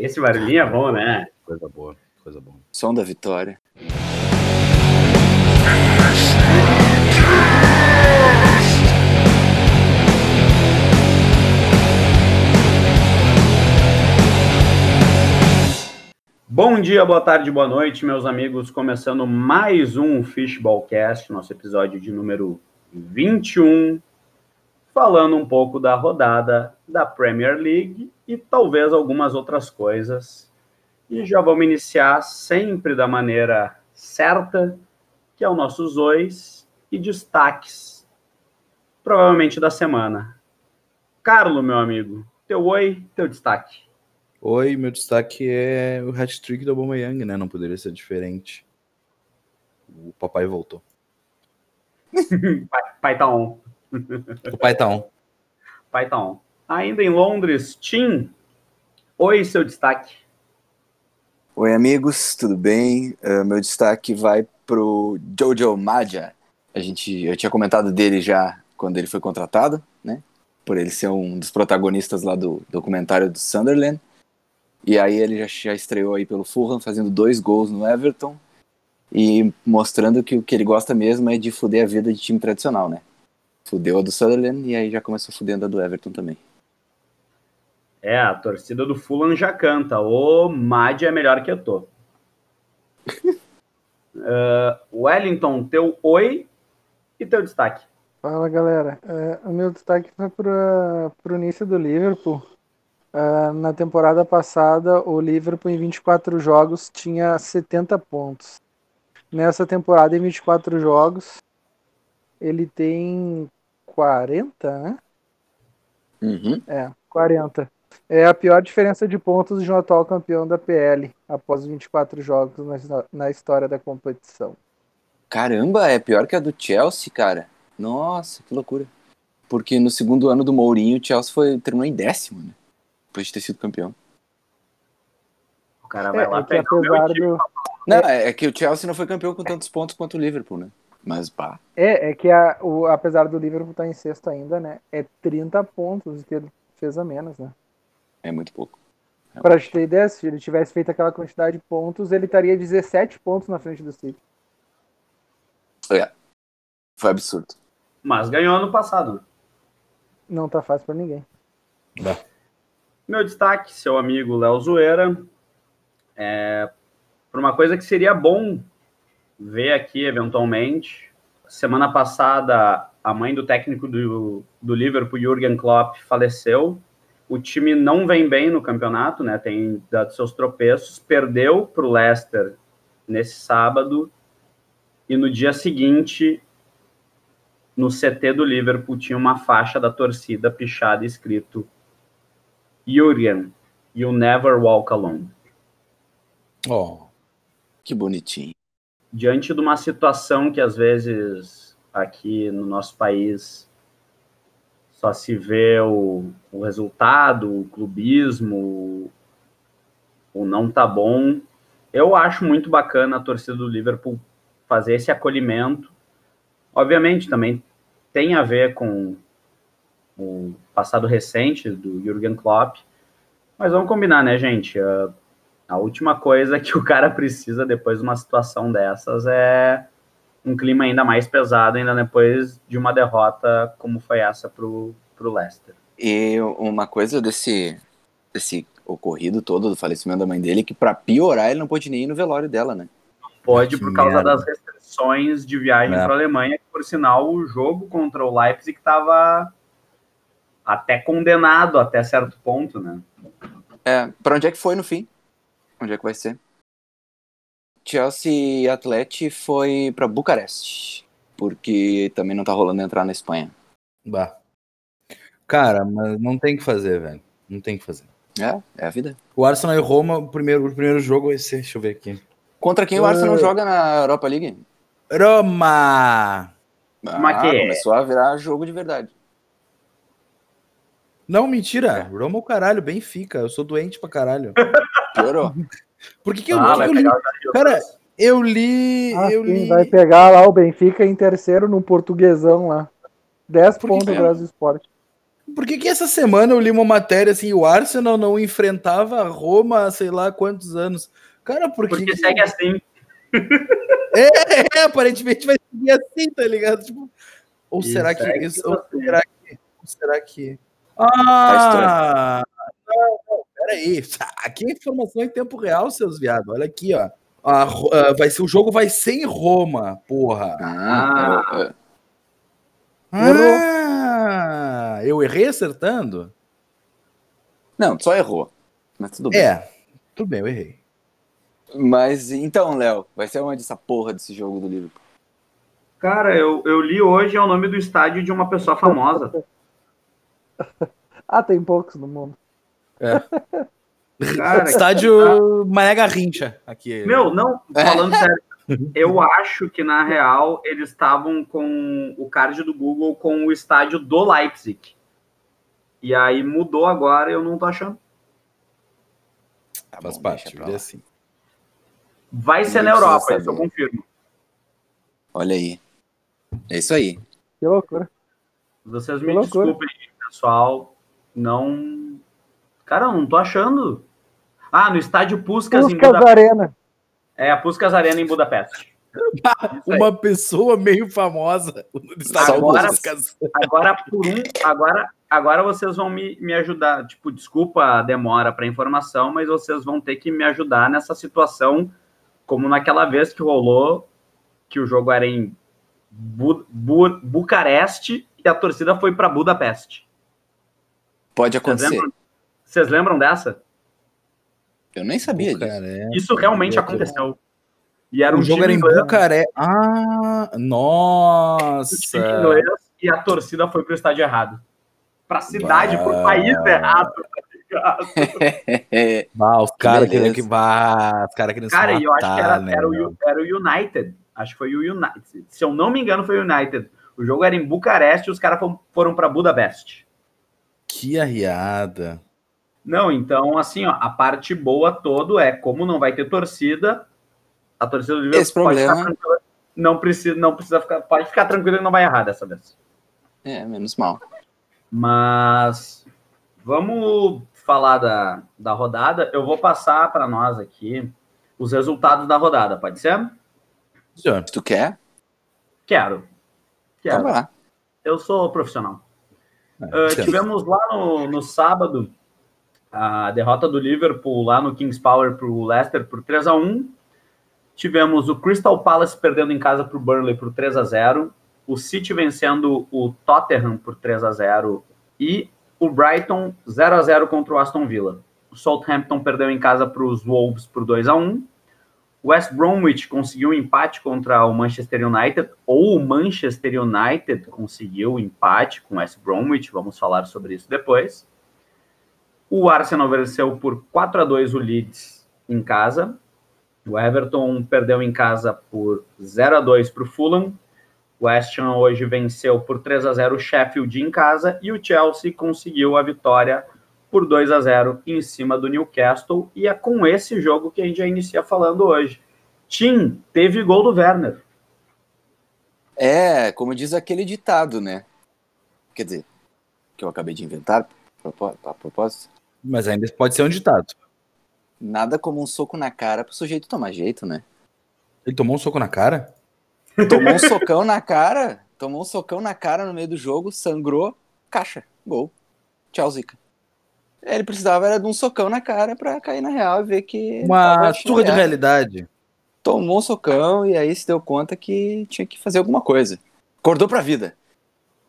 Esse barulhinho é bom, né? Coisa boa, coisa boa. Som da vitória. Bom dia, boa tarde, boa noite, meus amigos. Começando mais um Fishballcast, nosso episódio de número 21, falando um pouco da rodada da Premier League e talvez algumas outras coisas. E já vamos iniciar sempre da maneira certa, que é o nosso Zois e destaques, provavelmente da semana. Carlo, meu amigo, teu oi, teu destaque. Oi, meu destaque é o hat-trick do Aubameyang, né? Não poderia ser diferente. O papai voltou. pai, pai tá on. O pai tá on. Pai tá on. Ainda em Londres, Tim, oi, seu destaque. Oi, amigos, tudo bem? Uh, meu destaque vai pro Jojo Maja. A gente, eu tinha comentado dele já quando ele foi contratado, né? Por ele ser um dos protagonistas lá do documentário do Sunderland. E aí ele já, já estreou aí pelo Fulham, fazendo dois gols no Everton e mostrando que o que ele gosta mesmo é de fuder a vida de time tradicional, né? Fudeu a do Sutherland e aí já começou fudendo a do Everton também. É, a torcida do Fulham já canta. O Mad é melhor que eu tô. uh, Wellington, teu oi e teu destaque. Fala galera, uh, o meu destaque foi para o início do Liverpool. Uh, na temporada passada, o Liverpool em 24 jogos tinha 70 pontos. Nessa temporada, em 24 jogos, ele tem 40, né? Uhum. É, 40. É a pior diferença de pontos de um atual campeão da PL após 24 jogos na, na história da competição. Caramba, é pior que a do Chelsea, cara. Nossa, que loucura. Porque no segundo ano do Mourinho, o Chelsea foi, terminou em décimo, né? Depois de ter sido campeão. O cara vai É, lá é que pegar o meu do, Não, é, é que o Chelsea não foi campeão com tantos pontos quanto o Liverpool, né? Mas pá. É, é que a, o, apesar do Liverpool estar em sexto ainda, né? É 30 pontos que ele fez a menos, né? É muito pouco. Pra te ter ideia, se ele tivesse feito aquela quantidade de pontos, ele estaria 17 pontos na frente do City. É. Foi absurdo. Mas ganhou ano passado. Não tá fácil pra ninguém. Meu destaque, seu amigo Léo Zoeira, é para uma coisa que seria bom ver aqui eventualmente. Semana passada, a mãe do técnico do, do Liverpool, Jürgen Klopp, faleceu. O time não vem bem no campeonato, né? Tem dado seus tropeços. Perdeu para o Leicester nesse sábado. E no dia seguinte, no CT do Liverpool, tinha uma faixa da torcida pichada escrito Jürgen, you never walk alone. Ó, Que bonitinho. Diante de uma situação que às vezes aqui no nosso país só se vê o, o resultado, o clubismo, o não tá bom. Eu acho muito bacana a torcida do Liverpool fazer esse acolhimento. Obviamente também tem a ver com o passado recente do Jürgen Klopp, mas vamos combinar, né, gente? A, a última coisa que o cara precisa depois de uma situação dessas é um clima ainda mais pesado, ainda depois de uma derrota como foi essa pro, pro Leicester. E uma coisa desse, desse ocorrido todo do falecimento da mãe dele, que pra piorar ele não pôde nem ir no velório dela, né? Pode Que por causa merda. das restrições de viagem É. para a Alemanha, que por sinal o jogo contra o Leipzig estava até condenado até certo ponto, né? É, pra onde é que foi no fim? Onde é que vai ser? Chelsea e Atlético foi pra Bucareste, porque também não tá rolando entrar na Espanha. bah. Cara, mas não tem o que fazer, velho. Não tem o que fazer. É, é a vida. O Arsenal e Roma, o primeiro, o primeiro jogo vai ser, deixa eu ver aqui. Contra quem o Arsenal joga na Europa League? Roma! Ah, é? começou a virar jogo de verdade. Não, mentira. Roma é o caralho, Benfica. Eu sou doente pra caralho. Piorou. Por que, eu, Ah, que eu li? Cara. Eu li. Ah, eu sim, li. vai pegar lá o Benfica em terceiro no portuguesão lá. 10 Por que pontos que é? do esporte. Por que, que essa semana eu li uma matéria assim, o Arsenal não enfrentava a Roma há sei lá quantos anos? Cara, por que Porque que- segue assim. É, é, aparentemente vai seguir assim, tá ligado? Tipo, ou E será que isso, ou será que, ou será que Tá Ah, não, não, peraí. Aqui é informação em tempo real, seus viados. Olha aqui, ó. A Ro- ah, vai ser, o jogo vai ser em Roma, porra. Ah, Ah, eu errei acertando? não, só errou. Mas tudo bem. É, tudo bem, eu errei. Mas então, Léo, vai ser onde essa porra desse jogo do Liverpool? Cara, eu, eu li hoje é o nome do estádio de uma pessoa famosa. Ah, tem poucos no mundo. Cara, Estádio Mané Garrincha aqui. Meu, não, falando sério, eu acho que na real eles estavam com o card do Google com o estádio do Leipzig. E aí mudou agora e eu não tô achando. Tá Faz bom, parte, é assim. Vai ser na Europa, isso eu confirmo. Olha aí. É isso aí. Que loucura. Vocês me Que loucura. desculpem, pessoal. Não. Cara, eu não tô achando. Ah, no estádio Puskas em Puskas Budapeste. Arena. É, a Puskas Arena em Budapeste. Uma pessoa meio famosa no estádio Agora- Puskas. Agora, por um, agora, agora vocês vão me, me ajudar. Tipo, desculpa a demora para informação, mas vocês vão ter que me ajudar nessa situação, como naquela vez que rolou, que o jogo era em Bu, Bu- Bucareste e a torcida foi para Budapeste. Pode acontecer. lembram, vocês lembram dessa? Eu nem sabia disso. Cara, é. Isso realmente eu- aconteceu. E era um O jogo era em inglês, Bucaré. Ah, time nossa. inglês e a torcida foi para o estádio errado. Para a cidade, Bah. país errado. tá ligado? É, Ah, os caras queriam que vá. Os caras queriam Cara, se e eu acho que era, matar, né, era, o, era o United. Acho que foi o United. Se eu não me engano, foi o United. O jogo era em Bucareste e os caras foram, foram para Budapeste. Que arriada. Não, então, assim, ó, a parte boa todo é como não vai ter torcida, a torcida do Liverpool Esse pode problema- ficar tranquila. Não precisa, não precisa ficar, pode ficar tranquilo e não vai errar dessa vez. é, menos mal. Mas vamos falar da, da rodada. Eu vou passar para nós aqui os resultados da rodada, pode ser? Senhor, Se tu quer, Quero. então Quero. lá. Eu sou profissional. é, Uh, tivemos lá no, no sábado a derrota do Liverpool lá no Kings Power para o Leicester por 3 a 1 Tivemos o Crystal Palace perdendo em casa para o Burnley por 3 a 0 O City vencendo o Tottenham por 3 a 0 E o Brighton 0 a 0 contra o Aston Villa. O Southampton perdeu em casa para os Wolves por 2 a 1 o West Bromwich conseguiu um empate contra o Manchester United, ou o Manchester United conseguiu empate com o West Bromwich, vamos falar sobre isso depois. O Arsenal venceu por 4 a 2 o Leeds em casa. O Everton perdeu em casa por 0 a 2 para o Fulham. O West Ham hoje venceu por 3 a 0 o Sheffield em casa e o Chelsea conseguiu a vitória por 2 a 0 em cima do Newcastle. E é com esse jogo que a gente já inicia falando hoje. Tim, teve gol do Werner. É, como diz aquele ditado, né? Quer dizer, que eu acabei de inventar, a propósito. Mas ainda pode ser um ditado. Nada como um soco na cara pro sujeito tomar jeito, né? Ele tomou um soco na cara? Tomou um socão na cara, tomou um socão na cara no meio do jogo, sangrou, caixa, gol. Tchau, Zica. Ele precisava era de um socão na cara pra cair na real e ver que. Uma surra de realidade. Tomou um socão e aí se deu conta que tinha que fazer alguma coisa. Acordou pra vida.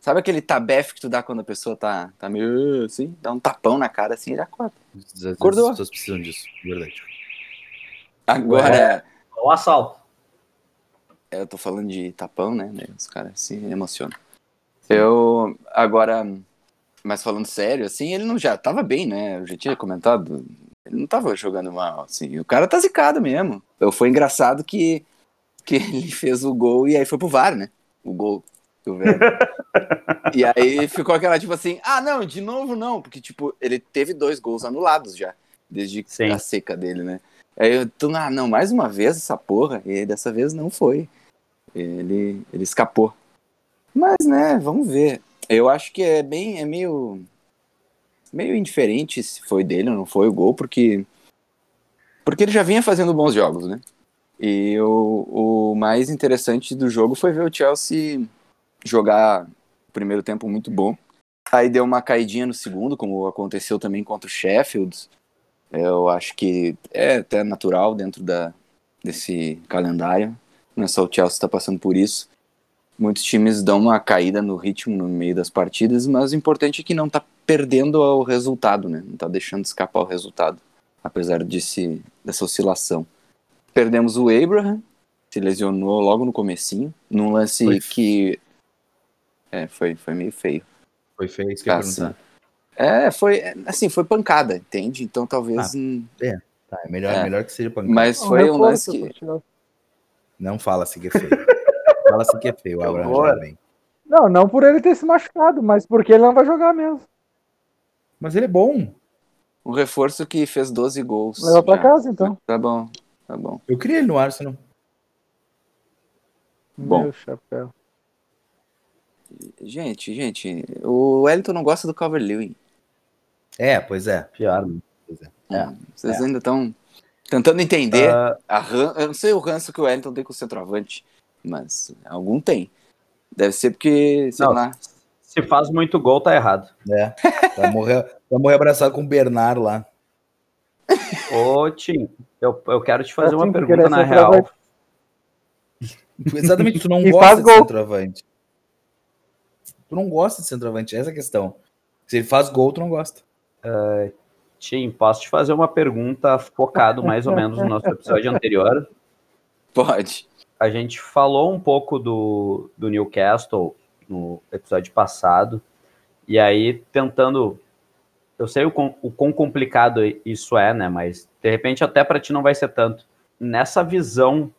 Sabe aquele tabefe que tu dá quando a pessoa tá, tá meio assim? Dá um tapão na cara assim, ele acorda. Às Acordou. As pessoas precisam disso, verdade. Agora, O assalto. eu tô falando de tapão, né? Os caras se emocionam. Eu, agora, mas falando sério, assim, ele não já tava bem, né? Eu já tinha comentado. Ele não tava jogando mal, assim. O cara tá zicado mesmo. Eu, foi engraçado que, que ele fez o gol e aí foi pro VAR, né? O gol do velho. e aí ficou aquela, tipo assim, ah, não, de novo não, porque, tipo, ele teve dois gols anulados já, desde Sim. a seca dele, né? Aí eu tô, ah, não, mais uma vez essa porra, e dessa vez não foi. Ele, ele escapou. Mas, né, vamos ver. Eu acho que é bem, é meio, meio indiferente se foi dele ou não foi o gol, porque, porque ele já vinha fazendo bons jogos, né? E o, o mais interessante do jogo foi ver o Chelsea jogar o primeiro tempo muito bom. Aí deu uma caidinha no segundo, como aconteceu também contra o Sheffield. Eu acho que é até natural dentro da, desse calendário. Não é só o Chelsea está passando por isso. Muitos times dão uma caída no ritmo no meio das partidas, mas o importante é que não está perdendo o resultado, né? Não está deixando escapar o resultado, apesar desse, dessa oscilação. Perdemos o Abraham, se lesionou logo no comecinho, num lance Foi. que é, foi, foi meio feio. Foi feio isso que eu ia Assim. É, foi assim, foi pancada, entende? Então talvez. Ah. hum, Tá, é melhor, É. melhor que seja pancada. mas foi um lance que. Não fala assim que é feio. fala assim que é feio, o Abraham já vem. Não, não por ele ter se machucado, mas porque ele não vai jogar mesmo. Mas ele é bom. Um reforço que fez 12 gols. Leva pra já. casa, então. Tá bom, tá bom. Eu queria ele no Arsenal. Bom. Meu chapéu. Gente, gente, o Wellington não gosta do Calvert-Lewin. É, pois é. Pior. né? É. Hum, Vocês ainda estão tentando entender. A ran... Eu não sei o ranço que o Wellington tem com o centroavante, mas algum tem. Deve ser porque, sei Não. lá. se faz muito gol, tá errado. É. Vai morrer, vai morrer abraçado com o Bernard lá. Ô, Tim, eu, eu quero te fazer É uma pergunta é na real. Exatamente, tu não E gosta de gol. centroavante. Tu não gosta de centroavante, essa é a questão. Se ele faz gol, tu não gosta. Tim, posso te fazer uma pergunta focado mais ou menos no nosso episódio anterior? Pode. A gente falou um pouco do, do Newcastle no episódio passado, e aí tentando. Eu sei o quão, o quão complicado isso é, né? Mas de repente até para ti não vai ser tanto. Nessa visão,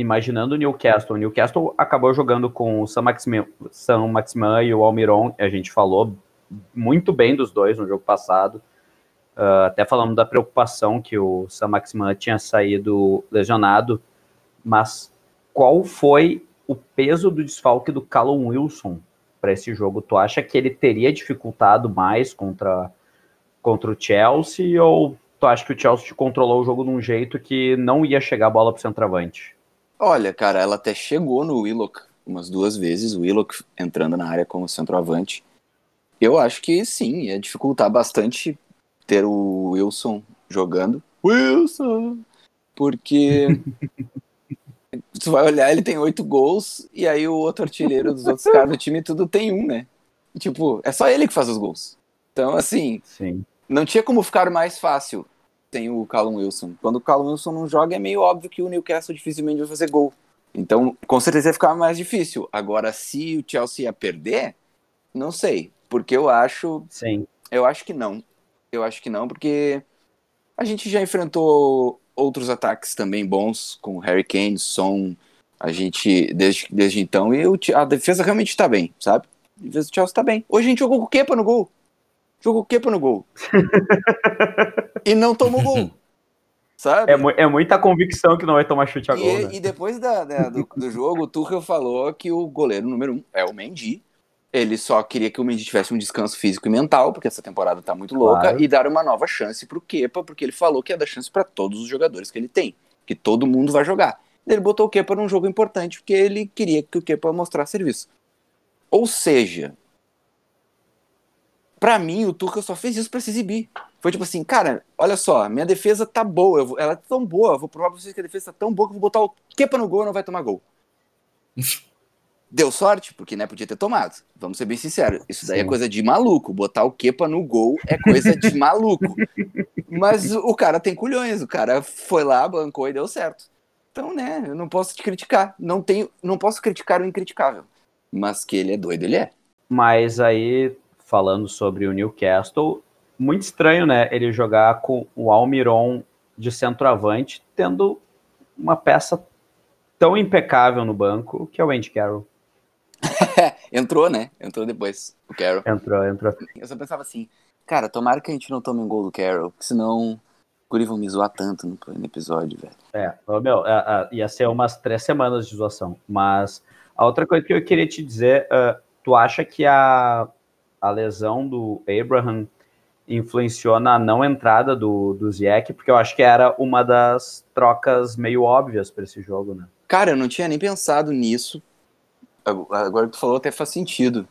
imaginando o Newcastle, o Newcastle acabou jogando com o San Maximin, San Maximin e o Almiron, a gente falou muito bem dos dois no jogo passado. Uh, até falamos da preocupação que o Sam Maximan tinha saído lesionado, mas qual foi o peso do desfalque do Callum Wilson para esse jogo? Tu acha que ele teria dificultado mais contra, contra o Chelsea ou tu acha que o Chelsea controlou o jogo de um jeito que não ia chegar a bola para o centroavante? Olha, cara, ela até chegou no Willock umas duas vezes, o Willock entrando na área como centroavante. Eu acho que sim, ia dificultar bastante ter o Wilson jogando. Wilson! Porque tu vai olhar, ele tem oito gols, e aí o outro artilheiro dos outros caras do time tudo tem um, né? Tipo, é só ele que faz os gols. Então, assim, Sim. não tinha como ficar mais fácil sem o Callum Wilson. Quando o Callum Wilson não joga, é meio óbvio que o Newcastle dificilmente vai fazer gol. Então, com certeza ia ficar mais difícil. Agora, se o Chelsea ia perder, não sei. Porque eu acho. Sim. Eu acho que não. Eu acho que não, porque a gente já enfrentou outros ataques também bons, com Harry Kane, Son, a gente, desde, desde então, e o, a defesa realmente tá bem, sabe? A defesa do Chelsea tá bem. Hoje a gente jogou com o Kepa no gol. Jogou Kepa no gol. e não tomou gol. Sabe? É, é muita convicção que não vai tomar chute a gol, E, né? e depois da, da- do, do jogo, o Tuchel falou que o goleiro número um é o Mendy. Ele só queria que o Mendy tivesse um descanso físico e mental, porque essa temporada tá muito louca, Claro. e dar uma nova chance pro Kepa, porque ele falou que ia dar chance para todos os jogadores que ele tem, que todo mundo vai jogar. Ele botou o Kepa num jogo importante, porque ele queria que o Kepa mostrasse serviço. Ou seja, pra mim, o Tuchel só fez isso pra se exibir. Foi tipo assim, cara, olha só, minha defesa tá boa, vou- ela é tão boa, eu vou provar pra vocês que a defesa tá tão boa que eu vou botar o Kepa no gol e não vai tomar gol. Deu sorte, porque né, podia ter tomado. Vamos ser bem sinceros. Isso daí é Sim. coisa de maluco. Botar o Kepa no gol é coisa de maluco. Mas o cara tem culhões, o cara foi lá, bancou e deu certo. Então, né, eu não posso te criticar. Não tenho, não posso criticar o incriticável. Mas que ele é doido, ele é. Mas aí, falando sobre o Newcastle, muito estranho, né? Ele jogar com o Almiron de centroavante, tendo uma peça tão impecável no banco, que é o Andy Carroll. Entrou, né? Entrou depois, o Carroll. Entrou, entrou. Eu só pensava assim, cara, tomara que a gente não tome um gol do Carroll, porque senão o Guri vão me zoar tanto no, no episódio, velho. É, meu, é, é, ia ser umas três semanas de zoação. Mas a outra coisa que eu queria te dizer, tu tu acha que a, a lesão do Abraham influenciou na não entrada do, do Ziyech? Porque eu acho que era uma das trocas meio óbvias para esse jogo, né? Cara, eu não tinha nem pensado nisso. Agora que tu falou até faz sentido.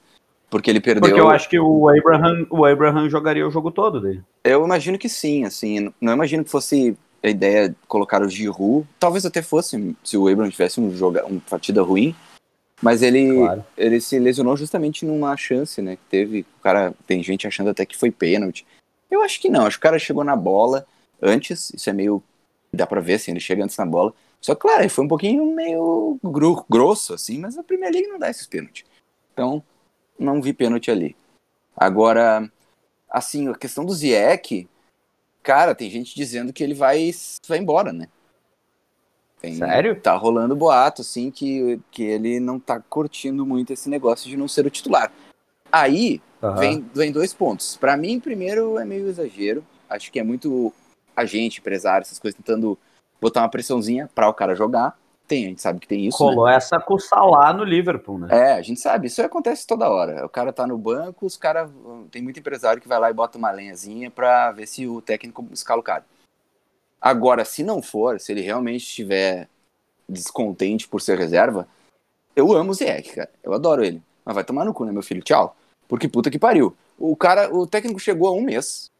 Porque ele perdeu. Porque eu acho que o Abraham, o Abraham jogaria o jogo todo dele. Eu imagino que sim, assim. Não imagino que fosse a ideia de colocar o Giroud. Talvez até fosse se o Abraham tivesse um jogo, uma partida ruim. Mas ele, claro. ele se lesionou justamente numa chance, né? Que teve. O cara. Tem gente achando até que foi pênalti. Eu acho que não. Acho que o cara chegou na bola antes. Isso é meio. Dá pra ver, assim, ele chega antes na bola. Só que, claro, ele foi um pouquinho meio grosso, assim, mas a Premier League não dá esses pênaltis. Então, não vi pênalti ali. Agora, assim, a questão do Ziek, cara, tem gente dizendo que ele vai, vai embora, né? Tem, Sério? Tá rolando boato, assim, que, que ele não tá curtindo muito esse negócio de não ser o titular. Aí, uhum. vem, vem dois pontos. Para mim, primeiro, é meio exagero. Acho que é muito agente, empresário, essas coisas, tentando botar uma pressãozinha para o cara jogar. Tem, a gente sabe que tem isso. Colou né? essa com o Salah no Liverpool, né? É, a gente sabe, isso acontece toda hora. O cara tá no banco, os caras. Tem muito empresário que vai lá e bota uma lenhazinha pra ver se o técnico escala o cara. Agora, se não for, se ele realmente estiver descontente por ser reserva, eu amo o Ziyech, cara. Eu adoro ele. Mas vai tomar no cu, né, meu filho? Tchau. Porque puta que pariu. O cara, o técnico chegou há um mês.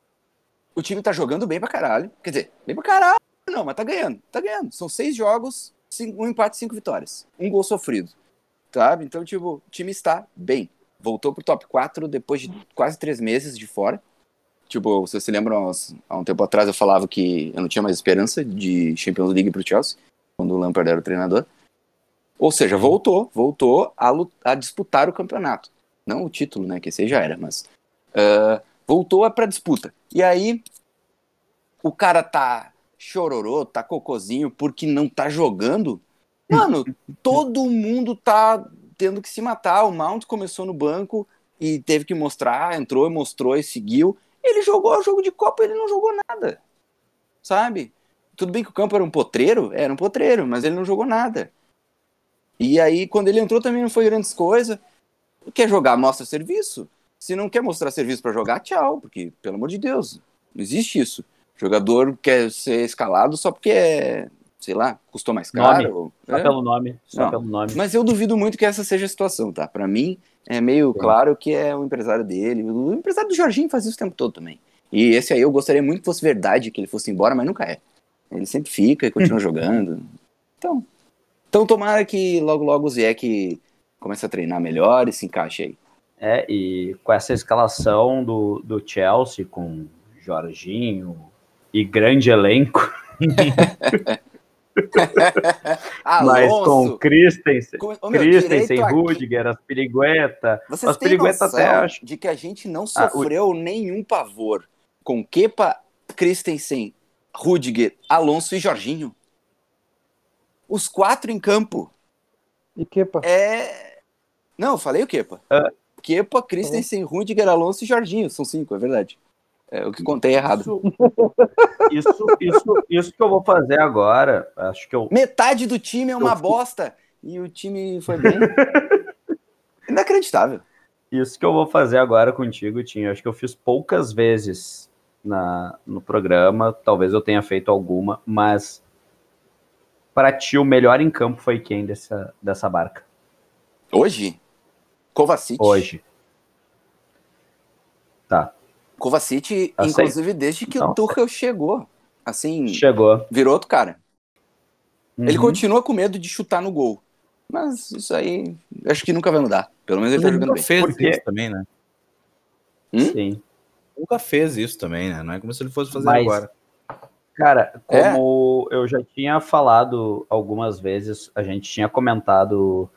O time tá jogando bem pra caralho. Quer dizer, bem pra caralho, não, mas tá ganhando. Tá ganhando. São seis jogos, cinco, um empate, cinco vitórias. Um gol sofrido. Sabe? Então, tipo, o time está bem. Voltou pro top 4 depois de quase três meses de fora. Tipo, vocês se lembram, há um tempo atrás eu falava que eu não tinha mais esperança de Champions League pro Chelsea, quando o Lampard era o treinador. Ou seja, voltou, voltou a, a disputar o campeonato. Não o título, né, que esse aí já era, mas uh, voltou para disputa. E aí, o cara tá chororô, tá cocôzinho porque não tá jogando. Mano, todo mundo tá tendo que se matar. O Mount começou no banco e teve que mostrar, entrou e mostrou e seguiu. Ele jogou o jogo de Copa, ele não jogou nada. Sabe? Tudo bem que o campo era um potreiro, era um potreiro, mas ele não jogou nada. E aí, quando ele entrou, também não foi grandes coisas. Quer jogar, mostra serviço. Se não quer mostrar serviço para jogar, tchau, porque, pelo amor de Deus, não existe isso. O jogador quer ser escalado só porque é, sei lá, custou mais caro. Nome. Só é? pelo nome. Só não. pelo nome. Mas eu duvido muito que essa seja a situação, tá? Para mim, é meio Sim. claro que é o empresário dele. O empresário do Jorginho faz isso o tempo todo também. E esse aí eu gostaria muito que fosse verdade, que ele fosse embora, mas nunca é. Ele sempre fica e continua jogando. Então, então tomara que logo logo o Ziek comece a treinar melhor e se encaixe aí. É, e com essa escalação do, do Chelsea com Jorginho e grande elenco. Mas com Christensen, com, oh, Christensen Rudiger, as Pirigueta. Vocês as Pirigueta até acho. de que a gente não sofreu ah, o... nenhum pavor com Kepa, Christensen, Rudiger, Alonso e Jorginho. Os quatro em campo. E Kepa? É. Não, eu falei o Kepa. Uh, Kepa, Christensen, Rudiger, Alonso e Jorginho. São cinco, é verdade. É, o que contei errado. Isso, isso, isso, isso, que eu vou fazer agora, acho que eu... Metade do time é uma bosta e o time foi bem. Inacreditável. Isso que eu vou fazer agora contigo, Tinho, acho que eu fiz poucas vezes na, no programa, talvez eu tenha feito alguma, mas para ti o melhor em campo foi quem dessa, dessa barca? Hoje? Kovacic. Hoje. Tá. Kovacic, inclusive, desde que Não, o Tuchel chegou, assim... Chegou. Virou outro cara. Uhum. Ele continua com medo de chutar no gol. Mas isso aí, acho que nunca vai mudar. Pelo menos ele, tá ele tá jogando bem. fez Porque... isso também, né? Hum? Sim. Nunca fez isso também, né? Não é como se ele fosse fazer Mas, agora. Cara, como é? eu já tinha falado algumas vezes, a gente tinha comentado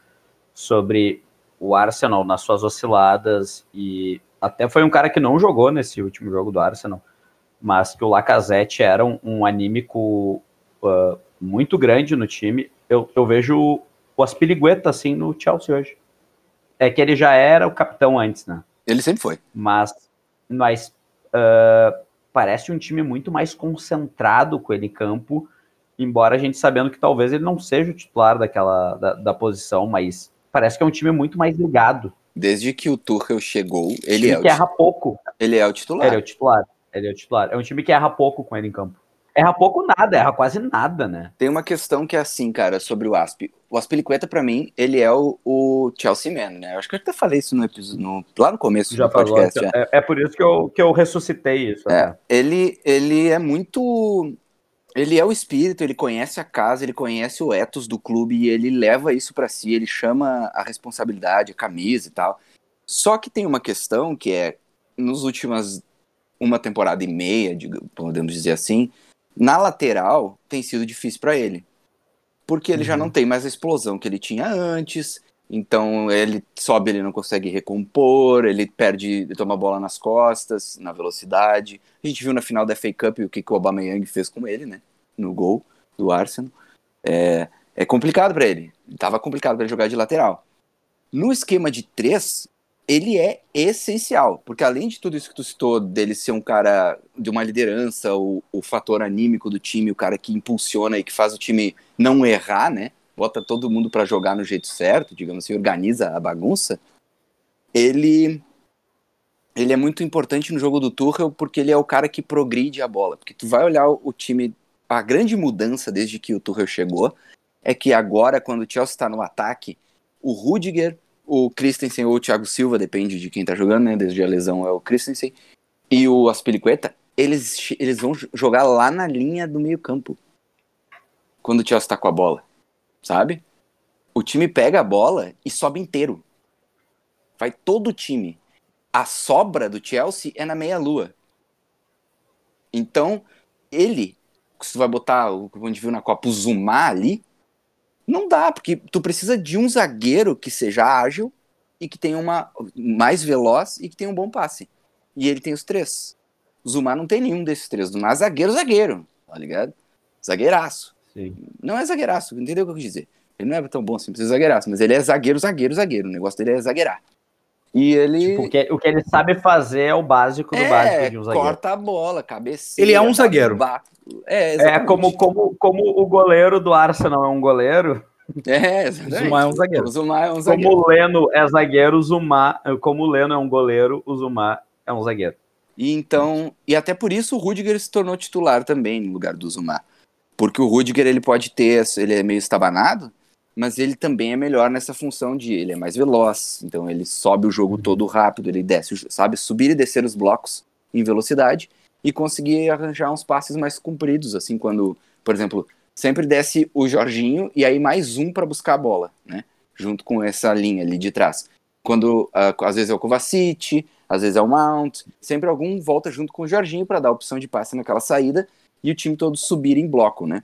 sobre o Arsenal nas suas osciladas e até foi um cara que não jogou nesse último jogo do Arsenal, mas que o Lacazette era um, um anímico uh, muito grande no time. Eu, eu vejo o Aspiligueta assim no Chelsea hoje. É que ele já era o capitão antes, né? Ele sempre foi. Mas, mas uh, parece um time muito mais concentrado com ele em campo, embora a gente sabendo que talvez ele não seja o titular daquela da, da posição, mas parece que é um time muito mais ligado Desde que o Tuchel chegou, ele time é, o, que erra pouco. ele é o titular. Ele é o titular. Ele é o titular. É um time que erra pouco com ele em campo. Erra pouco nada, erra quase nada, né? Tem uma questão que é assim, cara, sobre o Asp. O Aspilicueta, pra mim, ele é o, o Chelsea Man, né? Eu acho que eu até falei isso no episódio, no- lá no começo Já do falou. podcast. já. É, é por isso que eu, que eu ressuscitei isso. É, até. ele, ele é muito. Ele é o espírito, ele conhece a casa, ele conhece o ethos do clube e ele leva isso pra si, ele chama a responsabilidade, a camisa e tal. Só que tem uma questão que é, nos últimas uma temporada e meia, podemos dizer assim, na lateral tem sido difícil pra ele. Porque ele já Uhum. não tem mais a explosão que ele tinha antes, então ele sobe, ele não consegue recompor, ele perde, ele toma a bola nas costas, na velocidade. A gente viu na final da FA Cup o que, que o Aubameyang fez com ele, né? No gol do Arsenal. É, é complicado pra ele. Tava complicado pra ele jogar de lateral. No esquema de três, ele é essencial, porque além de tudo isso que tu citou, dele ser um cara de uma liderança, o, o fator anímico do time, o cara que impulsiona e que faz o time não errar, né? Bota todo mundo pra jogar no jeito certo, digamos assim, organiza a bagunça. Ele ele é muito importante no jogo do Tuchel porque ele é o cara que progride a bola, porque tu vai olhar o, time, a grande mudança desde que o Tuchel chegou é que agora quando o Chelsea está no ataque, o Rudiger o Christensen ou o Thiago Silva, depende de quem tá jogando, né? Desde a lesão é o Christensen. E o Aspilicueta, eles, eles vão jogar lá na linha do meio campo. Quando o Chelsea tá com a bola, sabe? O time pega a bola e sobe inteiro. Vai todo o time. A sobra do Chelsea é na meia-lua. Então, ele, se tu vai botar o que a gente viu na Copa, o Zumar ali, não dá, porque tu precisa de um zagueiro que seja ágil e que tenha uma mais veloz e que tenha um bom passe. E ele tem os três. O Zumar não tem nenhum desses três. O é zagueiro, zagueiro, tá ligado? Zagueiraço. Sim. Não é zagueiraço, entendeu o que eu quis dizer? Ele não é tão bom assim pra ser zagueiraço, mas ele é zagueiro, zagueiro, zagueiro. O negócio dele é zagueirar. E ele. Tipo, o, que, o que ele sabe fazer é o básico do é, básico de um zagueiro. corta a bola, cabeceira. Ele é um zagueiro. ba- É, É como, como, como o goleiro do Arsenal é um goleiro, É, exatamente. Zumar é um zagueiro. O Zumar é um zagueiro. como o Leno é zagueiro, o Zumar, como o Leno é um goleiro, o Zumar é um zagueiro. E então, e até por isso o Rudiger se tornou titular também no lugar do Zumar. Porque o Rudiger ele pode ter, ele é meio estabanado, mas ele também é melhor nessa função de ele é mais veloz, então ele sobe o jogo todo rápido, ele desce, sabe, subir e descer os blocos em velocidade e conseguir arranjar uns passes mais compridos, assim, quando, por exemplo, sempre desce o Jorginho e aí mais um para buscar a bola, né? Junto com essa linha ali de trás. Quando ah, às vezes é o Kovacic, às vezes é o Mount, sempre algum volta junto com o Jorginho para dar opção de passe naquela saída e o time todo subir em bloco, né?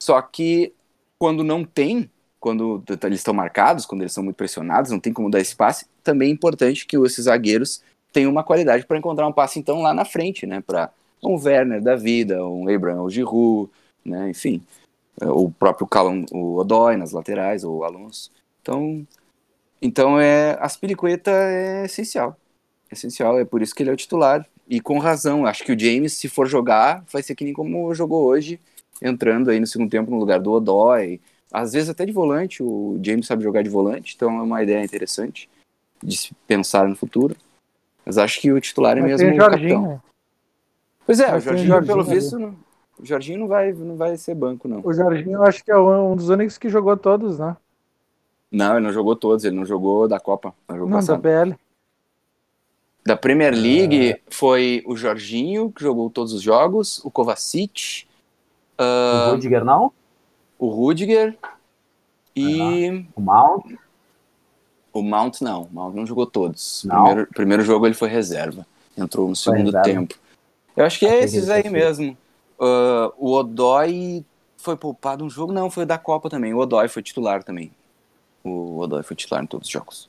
Só que quando não tem, quando eles estão marcados, quando eles são muito pressionados, não tem como dar esse passe, também é importante que esses zagueiros tenham uma qualidade para encontrar um passe então lá na frente, né? Para um Werner da vida, um Abraham, o Giroud, né? Enfim, é, o próprio Callum, o Odoi nas laterais, ou o Alonso. Então, então é, Aspilicueta é essencial. Essencial, é por isso que ele é o titular. E com razão, acho que o James, se for jogar, vai ser que nem como jogou hoje, entrando aí no segundo tempo no lugar do Odoi. Às vezes até de volante, o James sabe jogar de volante, então é uma ideia interessante de se pensar no futuro. Mas acho que o titular é mesmo o Jorginho. capitão. Pois é, o Jorginho, Jorginho pelo ali. visto, não, o Jorginho não vai, não vai ser banco, não. O Jorginho eu acho que é um dos únicos que jogou todos, né? Não, ele não jogou todos, ele não jogou da Copa, no jogo Não, da. BL. Da Premier League foi o Jorginho, que jogou todos os jogos, o Kovacic, O ah, Rudiger não, o Rudiger e o Mount, o Mount não. O Mount não jogou todos. Não? Primeiro, primeiro jogo ele foi reserva. Entrou no segundo reserva. tempo. Eu acho que é esses aí mesmo. Ah, o Odói foi poupado um jogo? Não, foi da Copa também. O Odói foi titular também. O Odói foi titular em todos os jogos.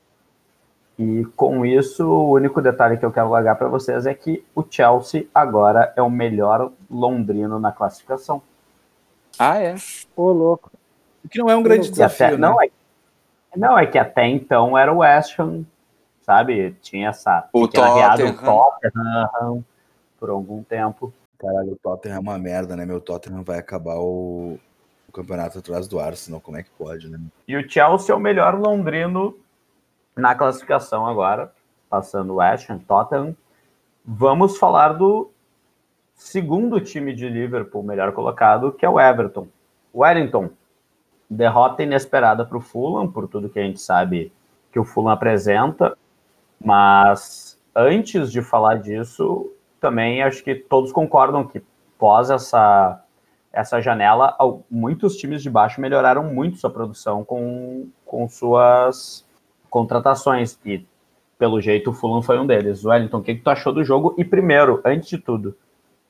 E com isso, o único detalhe que eu quero largar para vocês é que o Chelsea agora é o melhor londrino na classificação. Ah, é? Ô, louco. O que não é um grande E desafio, até, né? não, é, não, é que até então era o West Ham, sabe? Tinha essa o Tottenham. Tottenham por algum tempo. Caralho, o Tottenham é uma merda, né? Meu Tottenham vai acabar o, o campeonato atrás do Arsenal. Como é que pode, né? E o Chelsea é o melhor londrino Na classificação agora, passando o West Ham, Tottenham, vamos falar do segundo time de Liverpool melhor colocado, que é o Everton. Wellington, derrota inesperada para o Fulham, por tudo que a gente sabe que o Fulham apresenta, mas antes de falar disso, também acho que todos concordam que pós essa essa janela, muitos times de baixo melhoraram muito sua produção com, com suas contratações. E, pelo jeito, o Fulham foi um deles. Wellington, o que, que tu achou do jogo? E, primeiro, antes de tudo, o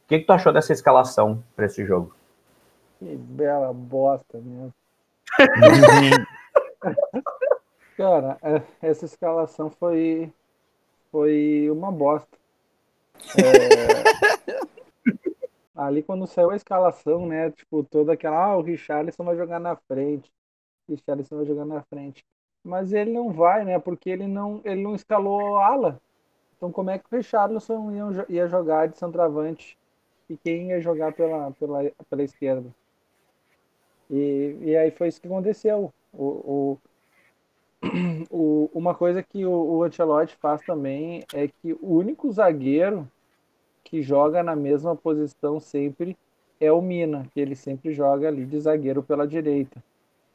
que, que tu achou dessa escalação para esse jogo? Que bela bosta mesmo. Cara, é, essa escalação foi, foi uma bosta. É, ali quando saiu a escalação, né? Tipo, toda aquela, ah, o Richarlison vai jogar na frente. Richarlison vai jogar na frente. Mas ele não vai, né? Porque ele não, ele não escalou ala. Então como é que o Richarlison ia, ia jogar de centroavante? E quem ia jogar pela, pela, pela esquerda? E, e aí foi isso que aconteceu. O, o, o, uma coisa que o, o Ancelotti faz também é que o único zagueiro que joga na mesma posição sempre é o Mina, que ele sempre joga ali de zagueiro pela direita.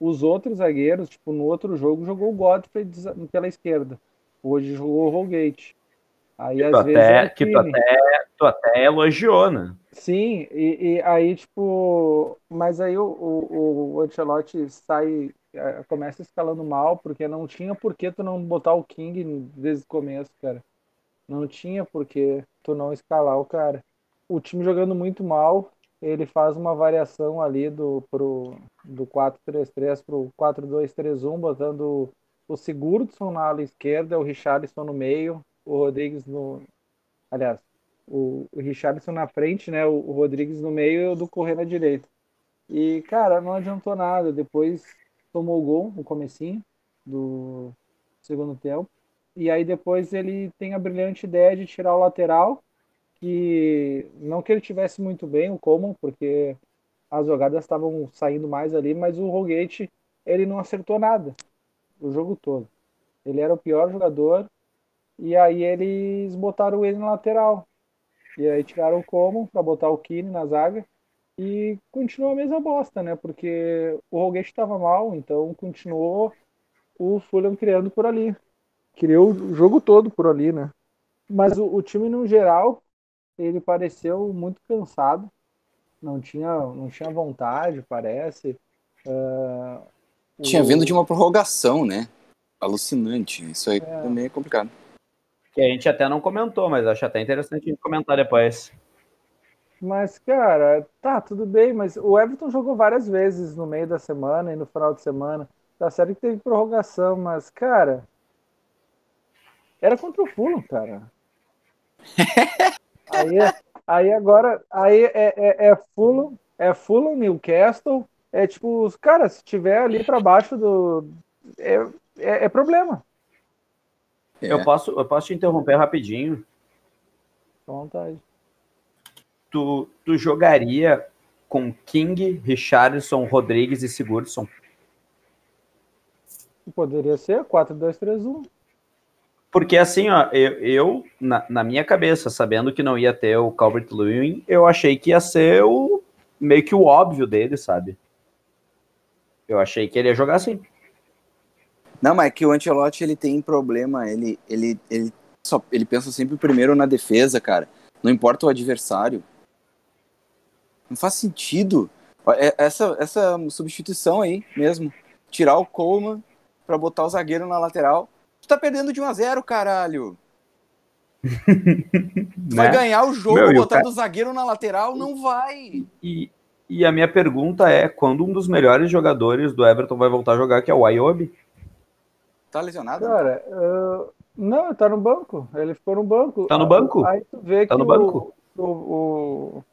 Os outros zagueiros, tipo, no outro jogo jogou o Godfrey pela esquerda. Hoje jogou o Holgate. Aí, que, às vezes, até, é que tu até, tu até elogiou, né? Sim, e, e aí, tipo, mas aí o, o, o Ancelotti sai, é, começa escalando mal, porque não tinha por que tu não botar o King desde o começo, cara. Não tinha por que tu não escalar o cara. O time jogando muito mal, ele faz uma variação ali do, do 4-3-3 pro 4-2-3-1, botando o Sigurdsson na ala esquerda, o Richarlison no meio, o Rodrigues no. Aliás, o, o Richarlison na frente, né? O, o Rodrigues no meio e o do Correia na direita. E, cara, não adiantou nada. Depois tomou o gol no comecinho do segundo tempo. E aí depois ele tem a brilhante ideia de tirar o lateral, que não que ele tivesse muito bem o Coman, porque as jogadas estavam saindo mais ali, mas o Rogate ele não acertou nada o jogo todo. Ele era o pior jogador e aí eles botaram ele na lateral. E aí tiraram o Coman para botar o Kine na zaga e continuou a mesma bosta, né? Porque o Rogate estava mal, então continuou o Fulham criando por ali. Criou o jogo todo por ali, né? Mas o, o time no geral, ele pareceu muito cansado. Não tinha, não tinha vontade, parece. Uh, tinha o... vindo de uma prorrogação, né? Alucinante. Isso aí é. também é complicado. Que a gente até não comentou, mas acho até interessante a gente comentar depois. Mas, cara, tá, tudo bem, mas o Everton jogou várias vezes no meio da semana e no final de semana. Tá certo que teve prorrogação, mas, cara. Era contra o Fulham, cara. aí, aí agora. Aí é, é, é Fulham, é Fulham, Newcastle. É tipo, cara, se tiver ali para baixo do. É, é, é problema. É. Eu, posso, eu posso te interromper rapidinho? À vontade. Tu, tu jogaria com King, Richardson, Rodrigues e Sigurdsson? Poderia ser 4-2-3-1. Porque assim, ó, eu, eu na, na, minha cabeça, sabendo que não ia ter o Calvert Lewin, eu achei que ia ser o meio que o óbvio dele, sabe? Eu achei que ele ia jogar assim. Não, mas é que o Ancelotti ele tem problema, ele, ele, ele, só, ele pensa sempre primeiro na defesa, cara. Não importa o adversário. Não faz sentido. É, essa, essa substituição aí mesmo. Tirar o Coleman pra botar o zagueiro na lateral. Tu tá perdendo de 1 a 0 caralho. vai né? ganhar o jogo Meu, botando o, o zagueiro na lateral? Não vai. E, e a minha pergunta é: quando um dos melhores jogadores do Everton vai voltar a jogar, que é o Ayobi? Tá lesionado? Cara, uh, não, tá no banco. Ele ficou no banco. Tá no banco? Aí tu vê tá que no banco. O, o,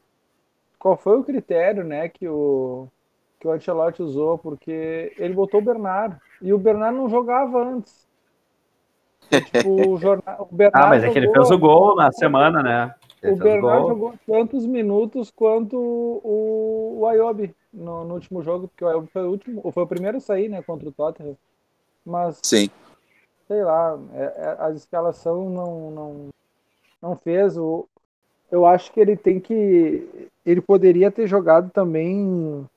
qual foi o critério, né, que o que o Ancelotti usou, porque ele botou o Bernard e o Bernard não jogava antes. Tipo, o, jornal, o Bernard ah, mas é que ele fez o gol na semana, né? Ele o Bernard jogou tantos minutos quanto o, o Ayobi no, no, último jogo, porque o Ayobi foi o último, foi o primeiro a sair, né, contra o Tottenham. Mas Sim. sei lá, é, é, a escalação não, não, não fez. O, eu acho que ele tem que. Ele poderia ter jogado também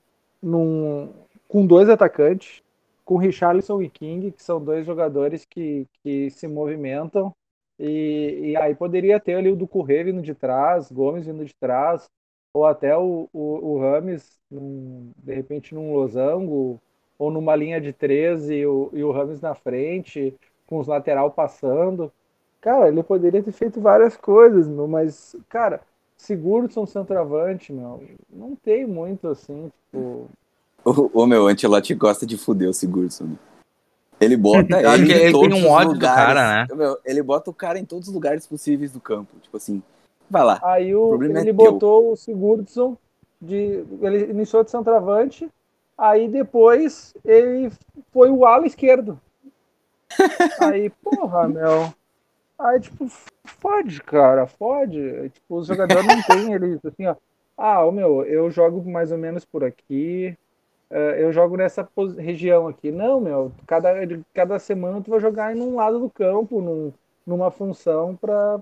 num, com dois atacantes, com Richarlison e King, que são dois jogadores que, que se movimentam. E, e aí poderia ter ali o do Correia vindo de trás, Gomes vindo de trás, ou até o, o, o Rames, num, de repente num losango, ou numa linha de 13 e o, e o Rames na frente, com os lateral passando. Cara, ele poderia ter feito várias coisas, meu, mas, cara, Sigurdsson centroavante, meu, não tem muito assim, tipo. O, o meu Antelote gosta de fuder o Sigurdsson. Né? Ele bota ele, ele tem um ódio lugares, do cara, né? Meu, ele bota o cara em todos os lugares possíveis do campo. Tipo assim, vai lá. Aí o, o ele é botou teu. o Sigurdsson, de, ele iniciou de centroavante, aí depois ele foi o ala esquerdo. aí, porra, meu. Aí, tipo, fode, cara, fode. Tipo, os jogadores não tem eles assim, ó. Ah, o meu, eu jogo mais ou menos por aqui. Uh, eu jogo nessa região aqui. Não, meu, cada, cada semana tu vai jogar em um lado do campo, num, numa função pra.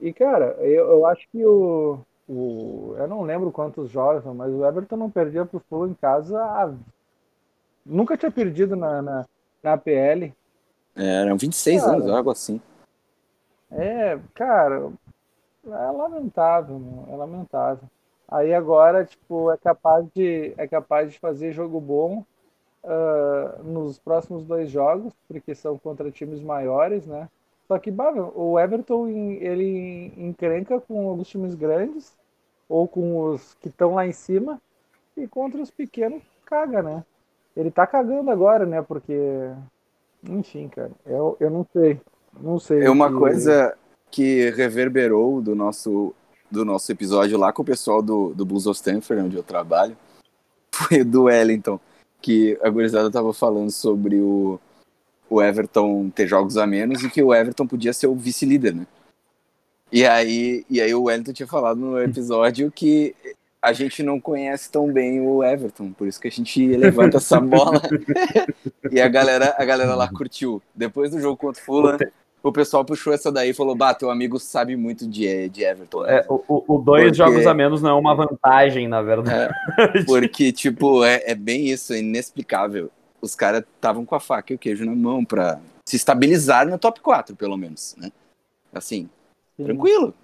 E, cara, eu, eu acho que o, o. Eu não lembro quantos jogos, mas o Everton não perdia pro Fulham em casa. Ah, nunca tinha perdido na, na, na PL. É, eram 26 cara, anos, algo assim. É, cara, é lamentável, meu, é lamentável. Aí agora, tipo, é capaz de, é capaz de fazer jogo bom uh, nos próximos dois jogos, porque são contra times maiores, né? Só que, o Everton, ele encrenca com alguns times grandes, ou com os que estão lá em cima, e contra os pequenos caga, né? Ele tá cagando agora, né? Porque, enfim, cara, eu, eu não sei. Não sei. É uma coisa que reverberou do nosso, do nosso episódio lá com o pessoal do, do Blues of Stanford, onde eu trabalho, foi do Wellington, que a gurizada tava falando sobre o, o Everton ter jogos a menos e que o Everton podia ser o vice-líder, né? E aí, e aí o Wellington tinha falado no episódio que a gente não conhece tão bem o Everton, por isso que a gente levanta essa bola. e a galera, a galera lá curtiu. Depois do jogo contra o Fulham, o pessoal puxou essa daí e falou: Bah, teu amigo sabe muito de, de Everton. É, o, o dois porque... jogos a menos não é uma vantagem, na verdade. É, porque, tipo, é, é bem isso, é inexplicável. Os caras estavam com a faca e o queijo na mão pra se estabilizar no top 4, pelo menos, né? Assim, Sim. tranquilo.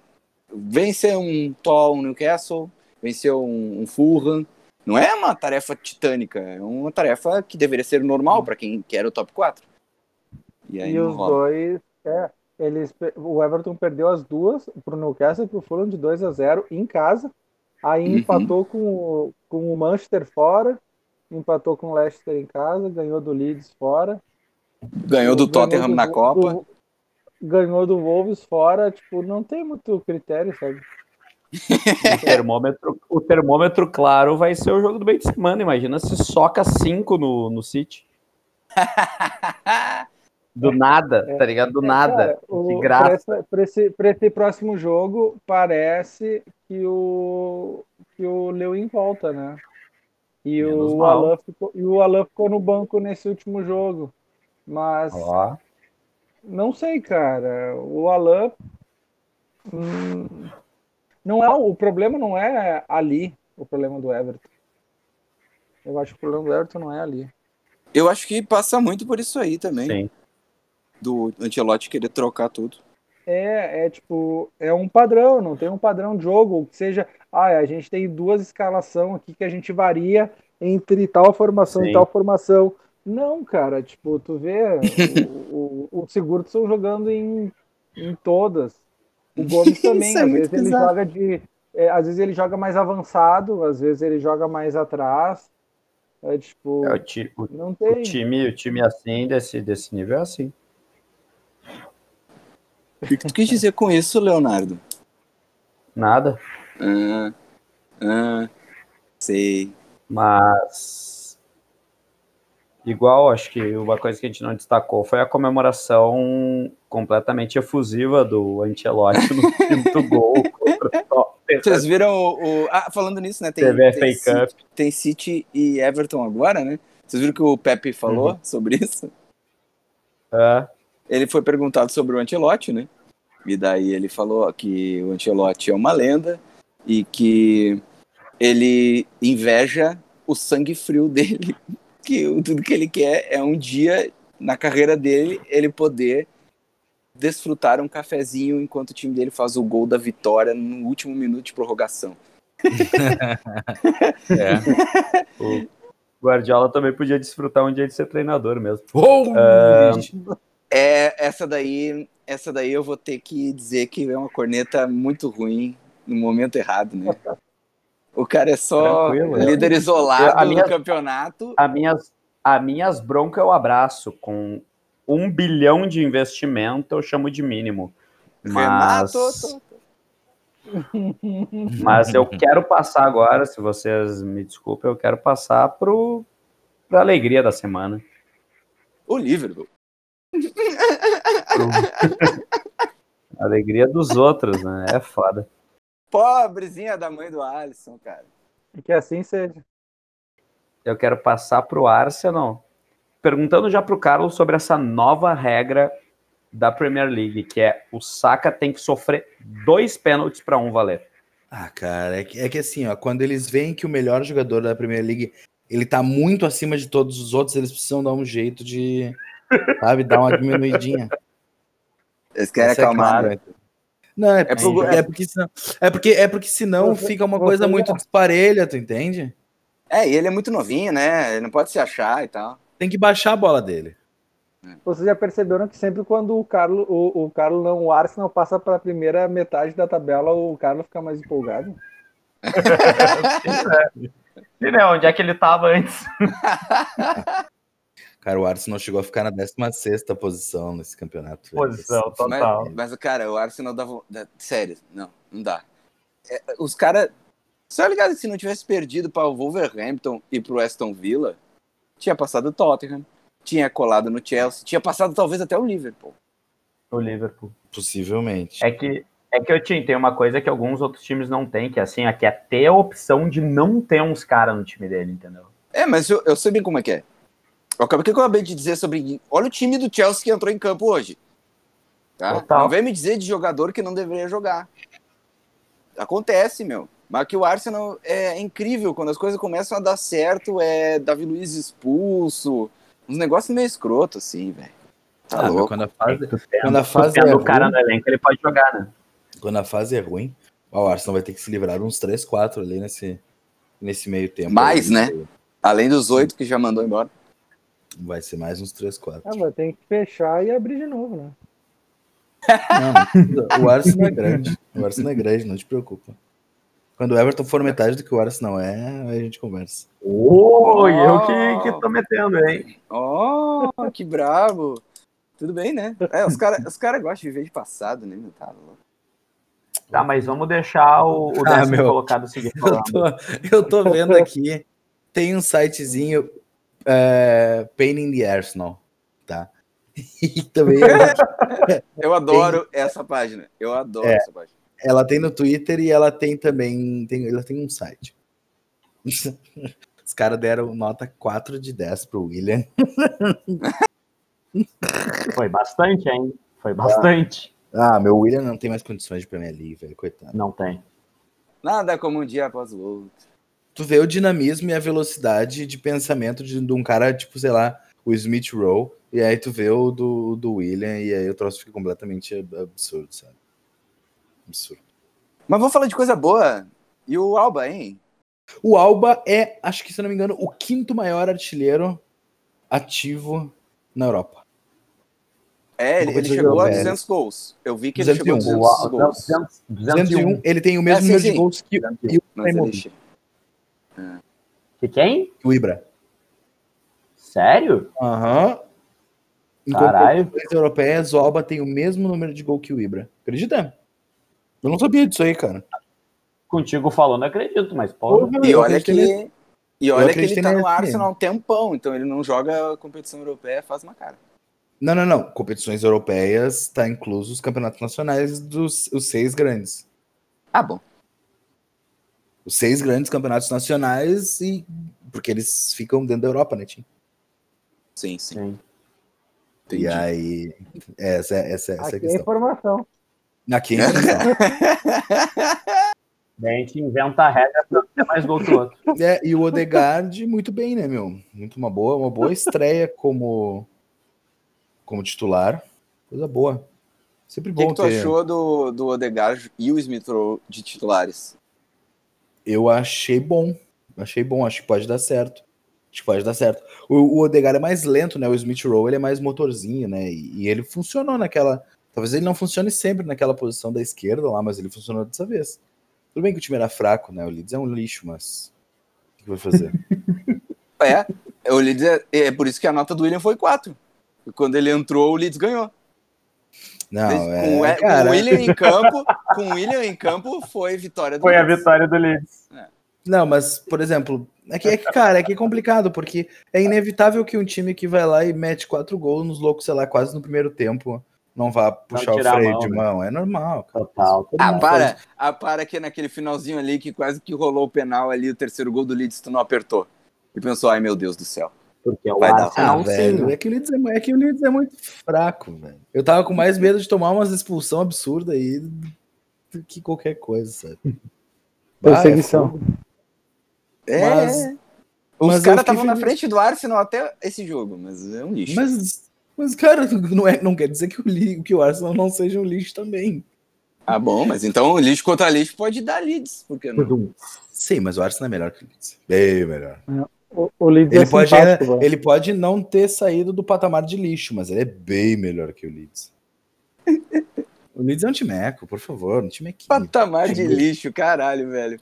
Vencer um Tall, um Newcastle, vencer um, um Fulham, não é uma tarefa titânica, é uma tarefa que deveria ser normal para quem quer o top 4. E, aí e os rola. dois é, eles, o Everton perdeu as duas para o Newcastle que foram de 2 a 0 em casa. Aí uhum. empatou com o, com o Manchester fora, empatou com o Leicester em casa, ganhou do Leeds fora. Ganhou do Tottenham do, na Copa. Do, ganhou do Wolves fora, tipo, não tem muito critério, sabe? o, termômetro, o termômetro, claro, vai ser o jogo do meio de semana. Imagina se soca 5 no, no City. Do nada, é, tá ligado? Do é, nada. Cara, o, de graça. Pra esse, pra esse, próximo jogo, parece que o, que o Lewin volta, né? E o, Alan ficou, e o Alan ficou no banco nesse último jogo. Mas. Ó. Não sei, cara. O Alan. Hum, não é, o problema não é ali, o problema do Everton. Eu acho que o problema do Everton não é ali. Eu acho que passa muito por isso aí também. Sim do Ancelotti querer trocar tudo. É, é tipo, é um padrão, não tem um padrão de jogo, que seja, ah, a gente tem duas escalação aqui que a gente varia entre tal formação Sim. e tal formação. Não, cara, tipo, tu vê o, o, o Sigurdsson jogando em, em todas. O Gomes também, é às vezes ele joga de. É, às vezes ele joga mais avançado, às vezes ele joga mais atrás. É tipo. É, o, ti, o, não tem. o time, o time assim, desse, desse nível é assim. O que tu quis dizer com isso, Leonardo? Nada. Ah, ah, sei. Mas. Igual, acho que uma coisa que a gente não destacou foi a comemoração completamente efusiva do Ancelotti no quinto gol. Vocês viram o, o, Ah, falando nisso, né? Tem, tem, City, tem City e Everton agora, né? Vocês viram que o Pepe falou uhum. sobre isso? É. ele foi perguntado sobre o Ancelotti, né? E daí ele falou que o Ancelotti é uma lenda e que ele inveja o sangue frio dele, que tudo que ele quer é um dia na carreira dele ele poder desfrutar um cafezinho enquanto o time dele faz o gol da vitória no último minuto de prorrogação. É. O Guardiola também podia desfrutar um dia de ser treinador mesmo. Oh, É, essa daí, essa daí eu vou ter que dizer que é uma corneta muito ruim no momento errado, né? O cara é só Tranquilo, é. líder isolado A minha- no campeonato. A minhas, a minhas broncas eu abraço. Com um bilhão de investimento, eu chamo de mínimo. Mas, Renato, mas eu quero passar agora, se vocês me desculpem, eu quero passar pro, pra alegria da semana. o Liverpool. Alegria dos outros, né? É foda. Pobrezinha da mãe do Alisson, cara. E que assim seja. Eu quero passar pro Arsenal, perguntando já pro Carlos sobre essa nova regra da Premier League, que é o Saka tem que sofrer dois pênaltis para um valer. Ah, cara, é que, é que assim, ó, quando eles veem que o melhor jogador da Premier League ele tá muito acima de todos os outros, eles precisam dar um jeito de, sabe, dar uma diminuidinha. Eles querem Essa é acalmar. né? Não, é, É porque, pro- é, porque senão, é porque é porque senão fica uma coisa muito desparelha, tu entende? É, e ele é muito novinho, né? Ele não pode se achar e tal. Tem que baixar a bola dele. Vocês já perceberam que sempre quando o Carlos, o, o Carlos não, o Arsenal passa para a primeira metade da tabela, o Carlos fica mais empolgado. E né, onde é que ele tava antes? Cara, o Arsenal chegou a ficar na 16 posição nesse campeonato. velho. Posição, total. Mas, mas, cara, o Arsenal dá- Sério, não, não dá. É, os caras. Só ligado que se não tivesse perdido para o Wolverhampton e pro Aston Villa, tinha passado o Tottenham, tinha colado no Chelsea, tinha passado talvez até o Liverpool. O Liverpool. Possivelmente. É que é que eu tinha, tem uma coisa que alguns outros times não têm, que é assim, é que é ter a opção de não ter uns caras no time dele, entendeu? É, mas eu, eu sei bem como é que é. O que eu acabei de dizer sobre. Olha o time do Chelsea que entrou em campo hoje. Tá? Total. Não vem me dizer de jogador que não deveria jogar. Acontece, meu. Mas que o Arsenal é incrível. Quando as coisas começam a dar certo, é Davi Luiz expulso. Uns negócios meio escroto, assim, velho. Tá Ah, meu, louco. quando a fase, quando a fase é o cara ruim- no elenco, ele pode jogar, né? quando a fase é ruim, o Arsenal vai ter que se livrar uns 3, 4 ali nesse, nesse meio tempo. Mais, né? Além dos oito que já mandou embora. Vai ser mais uns 3, 4. Ah, vai ter que fechar e abrir de novo, né? Não, o Arsenal é grande. O Arsenal é grande, não te preocupa. Quando o Everton for metade do que o Arsenal é, aí a gente conversa. Oi, eu Oh. que, que tô metendo, hein? Oh, que brabo. Tudo bem, né? É, os caras os cara gostam de viver de passado, né? meu? Tá louco. Tá, mas vamos deixar o, o Ah, meu. colocado seguir Eu tô, eu tô vendo aqui, tem um sitezinho é, Pain in the Arsenal, tá? E também Eu adoro essa página. Eu adoro É. essa página. ela tem no Twitter e ela tem também, tem, ela tem um site. Os caras deram nota 4 de 10 pro William. Foi bastante, hein? Foi bastante. Ah, meu William não tem mais condições de Premier League, velho, coitado. Não tem. Nada como um dia após o outro. Tu vê o dinamismo e a velocidade de pensamento de, de um cara, tipo, sei lá, o Smith Rowe, e aí tu vê o do, do William, e aí o troço fica completamente ab- absurdo, sabe? Absurdo. Mas vamos falar de coisa boa. E o Alba, hein? O Alba é, acho que se eu não me engano, o quinto maior artilheiro ativo na Europa. É, ele, ele chegou a europeia. 200 gols. Eu vi que ele 201. chegou a 200 O- gols. 200, 201, ele tem o mesmo É, sim, número sim. de gols que, que o Mas Que quem? que o Ibra. Sério? Aham. Em Caralho. competições europeias, o Alba tem o mesmo número de gol que o Ibra. Acredita? Eu não sabia disso aí, cara. Contigo falando, acredito, mas pô. E olha que. E olha que ele tá no Arsenal há um tempão, então ele não joga competição europeia faz uma cara. Não, não, não. Competições europeias tá incluso os campeonatos nacionais dos os seis grandes. Ah, bom. Os seis grandes campeonatos nacionais e porque eles ficam dentro da Europa, né, Tim? Sim, sim. Entendi. E aí, essa, essa, essa é a Aqui é questão. informação. Aqui é a. Daí a gente inventa a regra para ter mais gol que o outro. É, e o Odegaard, muito bem, né, meu? Muito uma boa, uma boa estreia como, como titular. Coisa boa. Sempre O que, bom que tu ter. achou do, do Odegaard e o Smith de titulares? Eu achei bom. Achei bom, acho que pode dar certo. Acho que pode dar certo. O, o Odegaard é mais lento, né? O Smith Rowe ele é mais motorzinho, né? E, e ele funcionou naquela. Talvez ele não funcione sempre naquela posição da esquerda lá, mas ele funcionou dessa vez. Tudo bem que o time era fraco, né? O Leeds é um lixo, mas. O que que vai fazer? É, o Leeds é, é por isso que a nota do William foi 4. E quando ele entrou, o Leeds ganhou. Não, com, é. o- com William em campo, com William em campo, foi vitória do Foi a Leeds. vitória do Leeds. Não, mas, por exemplo, é que, é que, cara, é que é complicado, porque é inevitável que um time que vai lá e mete quatro gols nos loucos, sei lá, quase no primeiro tempo, não vá puxar o a freio mão, de né? mão. É normal, cara. Total. Ah, mundo para. faz- Ah, para que naquele finalzinho ali que quase que rolou o penal ali, o terceiro gol do Leeds, tu não apertou. E pensou, ai meu Deus do céu. Porque o Vai dar. Arsenal Ah, sim. velho, é que, o Leeds é, é que o Leeds é muito fraco, velho. Eu tava com mais medo de tomar umas expulsão absurda aí do que qualquer coisa, sabe? É Perseguição. É. Mas- Os caras fiquei estavam na frente do Arsenal até esse jogo, mas é um lixo. Mas, mas, cara, não, é, não quer dizer que o, que o Arsenal não seja um lixo também. Ah, bom, mas então lixo contra lixo pode dar Leeds, porque não? Sim, mas o Arsenal é melhor que o Leeds. Bem melhor. O, o Leeds Ele é pode, ele pode não ter saído do patamar de lixo, mas ele é bem melhor que o Leeds. o Leeds é um timeco, por favor, um time aqui. Patamar de lixo, caralho, velho.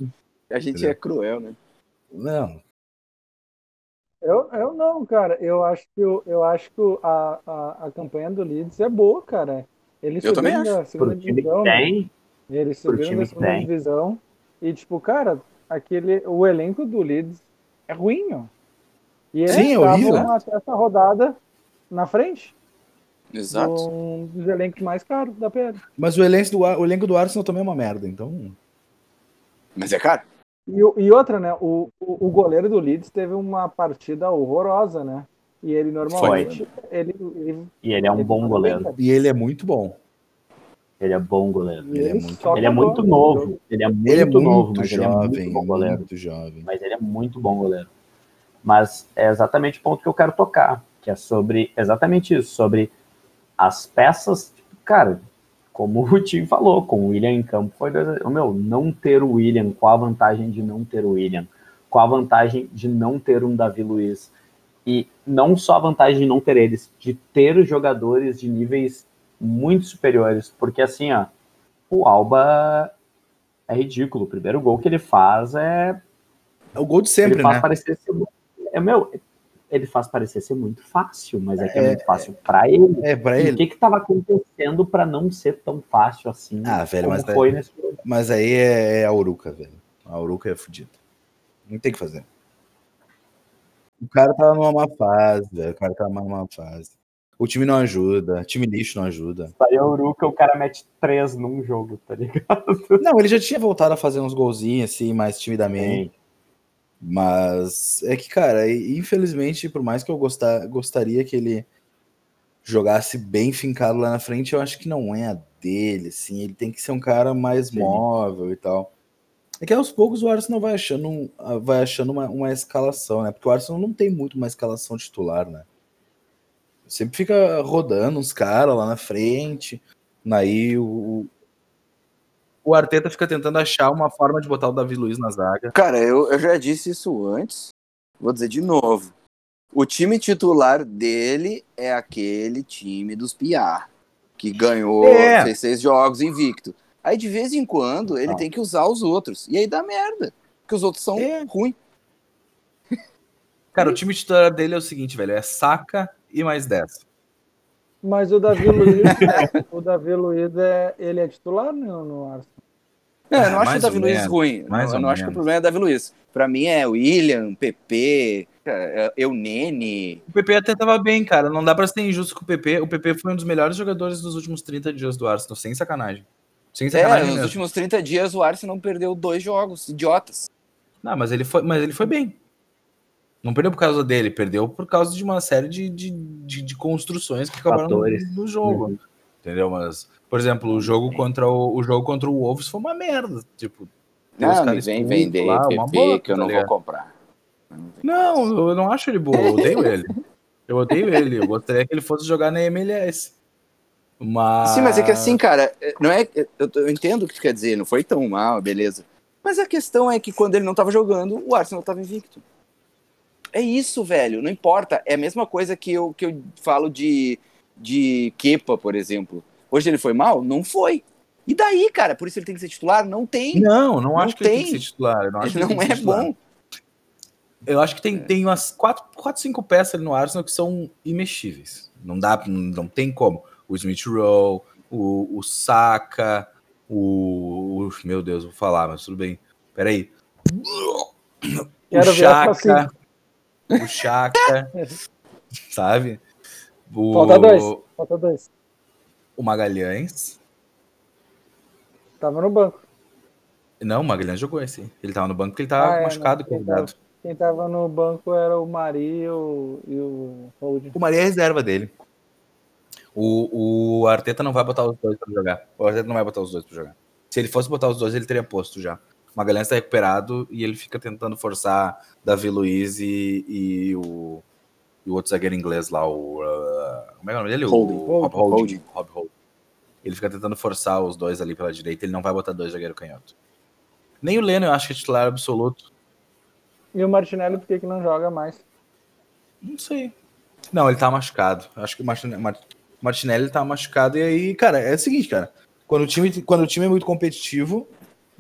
A gente Entendeu? é cruel, né? Não, Eu, eu não, cara. Eu acho que, o- eu acho que a, a, a campanha do Leeds é boa, cara. Eles Eu também subiram da segunda divisão, né? time da que segunda divisão. E, tipo, cara, aquele, o elenco do Leeds é ruim, ó. E eles Sim, é horrível. estavam até essa rodada na frente Exato. um dos elencos mais caros da PL. mas o elenco, do, o elenco do Arsenal também é uma merda, então. Mas é caro. E, e outra, né? O, o, o goleiro do Leeds teve uma partida horrorosa, né? E ele normalmente. Ele, ele, e ele é um ele bom goleiro. E ele é muito bom. Ele é bom goleiro. Ele é ele muito- só Ele é muito no novo. Ele é muito, Ele é muito novo, mas ele é jovem, muito bom goleiro. muito jovem. Mas ele é muito bom goleiro. Mas é exatamente o ponto que eu quero tocar, que é sobre exatamente isso, sobre as peças, tipo, cara, como o time falou, com o William em campo foi dois, meu, não ter o William, qual a vantagem de não ter o William? Qual a vantagem de não ter um Davi Luiz? E não só a vantagem de não ter eles, de ter jogadores de níveis muito superiores, porque assim, ó, o Alba é ridículo. O primeiro gol que ele faz é É o gol de sempre, ele faz né? parecer ser é meu, ele faz parecer ser muito fácil, mas é que é, É, muito fácil pra ele. É, pra E o ele. que que tava acontecendo pra não ser tão fácil assim? Ah, velho, mas é- foi nesse? Mas aí é, é a Uruca, velho. A Uruca é fodida. Não tem o que fazer. O cara tá numa má fase, velho. O cara tá numa má fase. O time não ajuda, time lixo não ajuda. Aí o Uruca, o cara mete três num jogo, tá ligado? Não, ele já tinha voltado a fazer uns golzinhos assim, mais timidamente. Mas é que, cara, infelizmente, por mais que eu gostar, gostaria que ele jogasse bem fincado lá na frente, eu acho que não é a dele, assim. Ele tem que ser um cara mais Sim. móvel e tal. É que aos poucos o Arsenal vai achando, vai achando uma, uma escalação, né? Porque o Arsenal não tem muito uma escalação titular, né? Sempre fica rodando uns caras lá na frente. Aí o, o Arteta fica tentando achar uma forma de botar o Davi Luiz na zaga. Cara, eu, eu já disse isso antes. Vou dizer de novo. O time titular dele é aquele time dos Piar, que ganhou, É. fez seis jogos invicto. Aí de vez em quando ele Ah. tem que usar os outros. E aí dá merda. Porque os outros são É. ruins. Cara, o time titular dele é o seguinte, velho, é Saka e mais 10. Mas o Davi Luiz, o Davi Luiz é, ele é titular no, no Arsenal. Não, eu não acho o Davi Luiz menos, ruim. mais eu não acho que o problema é Davi Luiz. Pra mim é William, PP, é, Eunene. O PP até tava bem, cara. Não dá pra ser injusto com o PP. O PP foi um dos melhores jogadores dos últimos 30 dias do Arsenal, sem sacanagem. Sem É, sacanagem nos mesmo. últimos 30 dias o Arsenal perdeu dois jogos, idiotas. Não, mas ele foi, mas ele foi bem. Não perdeu por causa dele, perdeu por causa de uma série de, de, de, de construções que acabaram no, Fatores. no jogo. Uhum. Entendeu? Mas, por exemplo, o jogo contra o, o jogo contra o Wolves foi uma merda. Tipo, tem os Não, me caras vem vender lá, uma PP bosta, que eu tá não vou ligado? comprar. Não, eu não acho ele bom, eu odeio ele. Eu odeio ele, eu gostaria que ele fosse jogar na MLS. Mas. Sim, mas é que assim, cara, é- não é. Eu, eu entendo o que tu quer dizer, não foi tão mal, beleza. Mas a questão é que quando ele não tava jogando, o Arsenal tava invicto. É isso, velho, não importa. É a mesma coisa que eu, que eu falo de, de Kepa, por exemplo. Hoje ele foi mal? Não foi. E daí, cara? Por isso ele tem que ser titular? Não tem. Não, não, Não acho que ele tem tem. que ser titular. eu Não, acho ele que ele tem não que é bom. Eu acho que tem, tem umas quatro, quatro, cinco peças ali no Arsenal que são imexíveis. Não dá, não tem como. O Smith Rowe, o, o Saka, o, o- Meu Deus, vou falar, mas tudo bem. Peraí. Quero o ver a Chaka. O Chaka. sabe? O, Falta dois. Falta dois. O Magalhães. Tava no banco. Não, o Magalhães jogou esse. Ele tava no banco porque ele tava Ah, é, machucado, convidado. Quem tava no banco era o Mari e o, e o Hold. O Maria é reserva dele. O, o Arteta não vai botar os dois pra jogar. O Arteta não vai botar os dois pra jogar. Se ele fosse botar os dois, ele teria posto já. Magalhães tá recuperado e ele fica tentando forçar Davi Luiz e, e o, e o outro zagueiro inglês lá, o. uh, como é que é o nome dele? Holding. O Rob Holding. Holding. Rob Holding. Ele fica tentando forçar os dois ali pela direita. Ele não vai botar dois zagueiro canhoto. Nem o Leno eu acho que é titular absoluto. E o Martinelli, por que, que não joga mais? Não sei. Não, ele tá machucado. Acho que o Martin- Mar- Martinelli tá machucado. E aí, cara, é o seguinte, cara. Quando o time, quando o time é muito competitivo,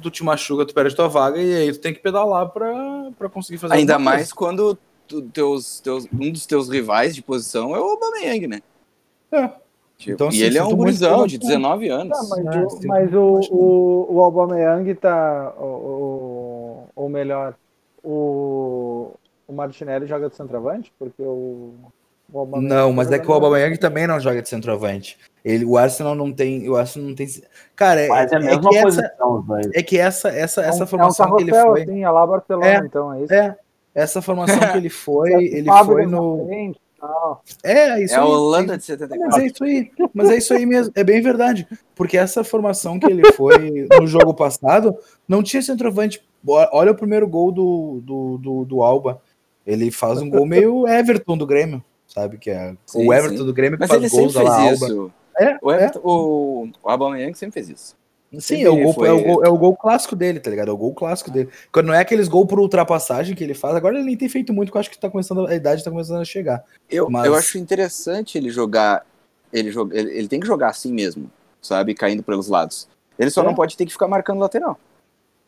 tu te machuca, tu perde tua vaga e aí tu tem que pedalar pra, pra conseguir fazer Ainda mais quando tu- teus, teus, um dos teus rivais de posição é o Aubameyang, né? coisa. É. Tipo, Então, e assim, ele é um gurizão de 19 anos. Ah, mas Ah, o, sim, mas o, que- o, o Aubameyang tá... O, o, ou melhor, o, o Martinelli joga de centroavante? Porque o... Não, mas é que o Aubameyang também não joga de centroavante. Ele, o Arsenal não tem, o Arsenal não tem. Cara, é, Mas é a é mesma que essa, posição, os dois. é que essa essa É um- essa é um formação que ele foi, assim, é lá Barcelona, É, então, é isso. é, essa formação que ele foi, ele foi no frente. É, isso É a. Holanda é- de Mas 74. é isso aí. Mas é isso aí mesmo. É bem verdade. Porque essa formação que ele foi no jogo passado não tinha centroavante. Olha o primeiro gol do, do, do, do Alba. Ele faz um gol meio Everton do Grêmio, sabe? Que é Sim, o Everton sim. do Grêmio que Mas faz gols lá, Alba. É, O, é. Everton, o, o Aubameyang sempre fez isso. Sim, Sempre é o, gol, foi- é, o gol, é o gol clássico dele, tá ligado? É o gol clássico dele. Quando não é aqueles gols por ultrapassagem que ele faz, agora ele nem tem feito muito, porque eu acho que tá começando, a idade tá começando a chegar. Eu, Mas- eu acho interessante ele jogar. Ele, joga, ele, ele tem que jogar assim mesmo, sabe? Caindo pelos lados. Ele só É. não pode ter que ficar marcando lateral.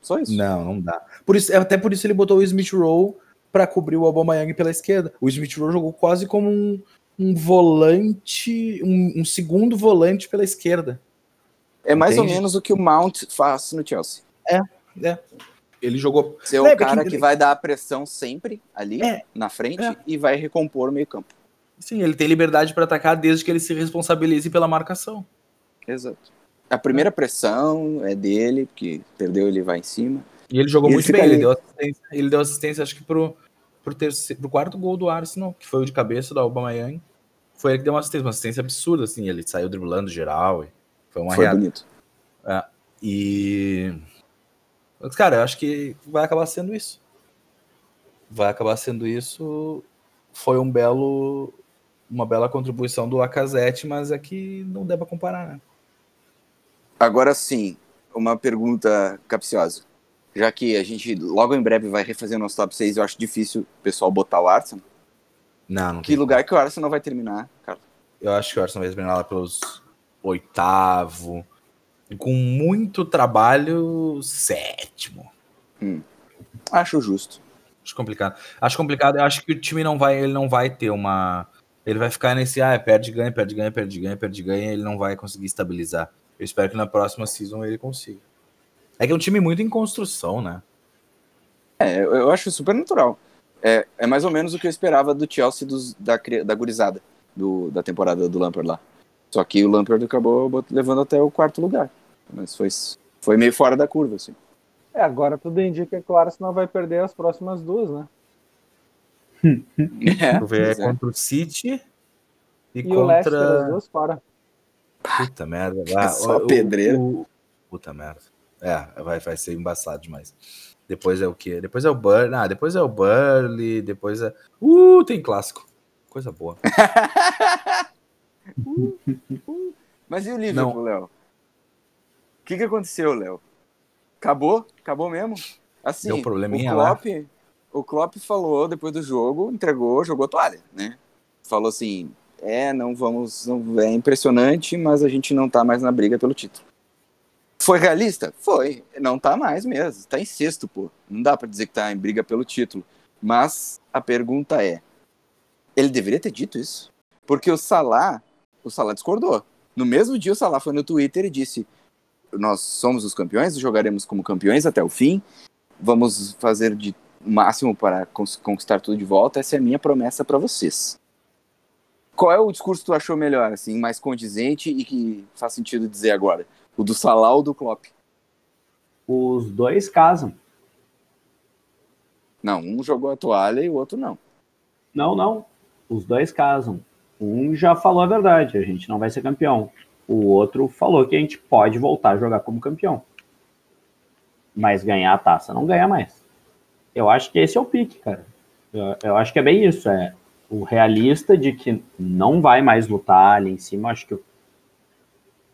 Só isso. Não, não dá. Por isso, até por isso ele botou o Smith Rowe para cobrir o Aubameyang pela esquerda. O Smith Rowe jogou quase como um, um volante, um, um segundo volante pela esquerda. É mais ou Entende? menos o que o Mount faz no Chelsea. Ele jogou. Ser o É, cara porque- que vai dar a pressão sempre ali É. na frente É. e vai recompor o meio campo. Sim, ele tem liberdade para atacar desde que ele se responsabilize pela marcação. Exato. A primeira pressão é dele, porque perdeu, ele vai em cima. E ele jogou E ele muito fica bem. Ele ali. deu assistência, ele deu assistência, acho que pro, pro, terceiro, pro quarto gol do Arsenal, que foi o de cabeça do Aubameyang. Foi ele que deu uma assistência, uma assistência absurda, assim. Ele saiu driblando geral. Foi uma Foi bonito. E. Mas, cara, eu acho que vai acabar sendo isso. Vai acabar sendo isso. Foi um belo. Uma bela contribuição do Lacazette, mas é que não dá pra comparar, né? Agora sim, uma pergunta capciosa. Já que a gente logo em breve vai refazer o nosso top 6, eu acho difícil o pessoal botar o Arsenal. Não, não Que tem lugar que o Arsenal vai terminar, cara? Eu acho que o Arsenal vai terminar lá pelos oitavo. Com muito trabalho, sétimo. Acho justo. Acho complicado. Acho complicado. Eu acho que o time não vai, ele não vai ter uma. Ele vai ficar nesse, ah, perde, ganha, perde, ganha, perde, ganha, perde, ganha. Ele não vai conseguir estabilizar. Eu espero que na próxima season ele consiga. É que é um time muito em construção, né? É, eu, eu acho super natural. É, é mais ou menos o que eu esperava do Chelsea dos, da, da gurizada do, da temporada do Lampard lá. Só que o Lampard acabou levando até o quarto lugar. Mas foi, foi meio fora da curva, assim. É, agora tudo indica que o Arsenal vai perder as próximas duas, né? É, vê pois é. contra o City e, E o Leicester, as contra. duas fora. Puta merda. Ah, Só o- o- pedreira. o- Puta merda. É, vai, vai ser embaçado demais. Depois é o quê? Depois é o Burnley. Ah, depois é o Burnley. Depois é. Uh, tem clássico. Coisa boa. Mas e o Liverpool, Léo? O que, que aconteceu, Léo? Acabou? Acabou mesmo? Assim, Deu um probleminha o lá. Klopp, o Klopp falou depois do jogo, entregou, jogou a toalha, né? Falou assim, é, não vamos, não, é impressionante, mas a gente não tá mais na briga pelo título. Foi realista? Foi. Não tá mais mesmo. Tá em sexto, pô. Não dá pra dizer que tá em briga pelo título. Mas a pergunta é, ele deveria ter dito isso? Porque o Salah, o Salah discordou. No mesmo dia o Salah foi no Twitter e disse: "Nós somos os campeões, jogaremos como campeões até o fim. Vamos fazer de máximo para conquistar tudo de volta. Essa é a minha promessa para vocês." Qual é o discurso que tu achou melhor, assim, mais condizente e que faz sentido dizer agora? O do Salah ou do Klopp? Os dois casam. Não, um jogou a toalha e o outro não. Não, não. Os dois casam. Um já falou a verdade, a gente não vai ser campeão. O outro falou que a gente pode voltar a jogar como campeão. Mas ganhar a taça não ganha mais. Eu acho que esse é o pique, cara. Eu, eu acho que é bem isso. É o realista de que não vai mais lutar ali em cima. Acho que,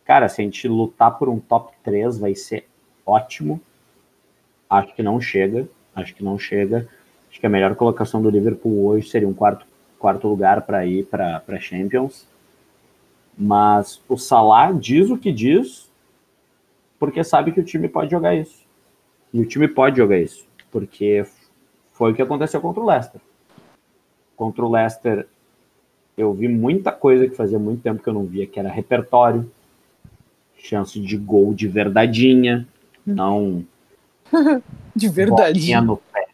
cara, se a gente lutar por um top 3, vai ser ótimo. Acho que não chega. Acho que não chega. Acho que a melhor colocação do Liverpool hoje seria um quarto, quarto lugar para ir para Champions. Mas o Salah diz o que diz, porque sabe que o time pode jogar isso. E o time pode jogar isso, porque foi o que aconteceu contra o Leicester. Contra o Leicester, eu vi muita coisa que fazia muito tempo que eu não via, que era repertório, chance de gol de verdadinha, não De bolinha no pé.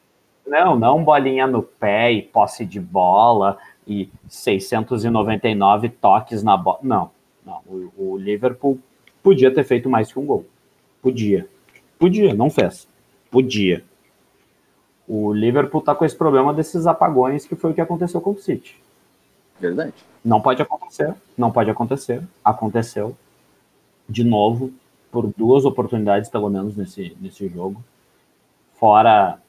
Não, não bolinha no pé e posse de bola e 699 toques na bola. Não, não. O, o Liverpool podia ter feito mais que um gol. Podia. Podia, não fez. Podia. O Liverpool tá com esse problema desses apagões que foi o que aconteceu com o City. Verdade. Não pode acontecer, não pode acontecer. Aconteceu de novo por duas oportunidades pelo menos nesse, nesse jogo. Fora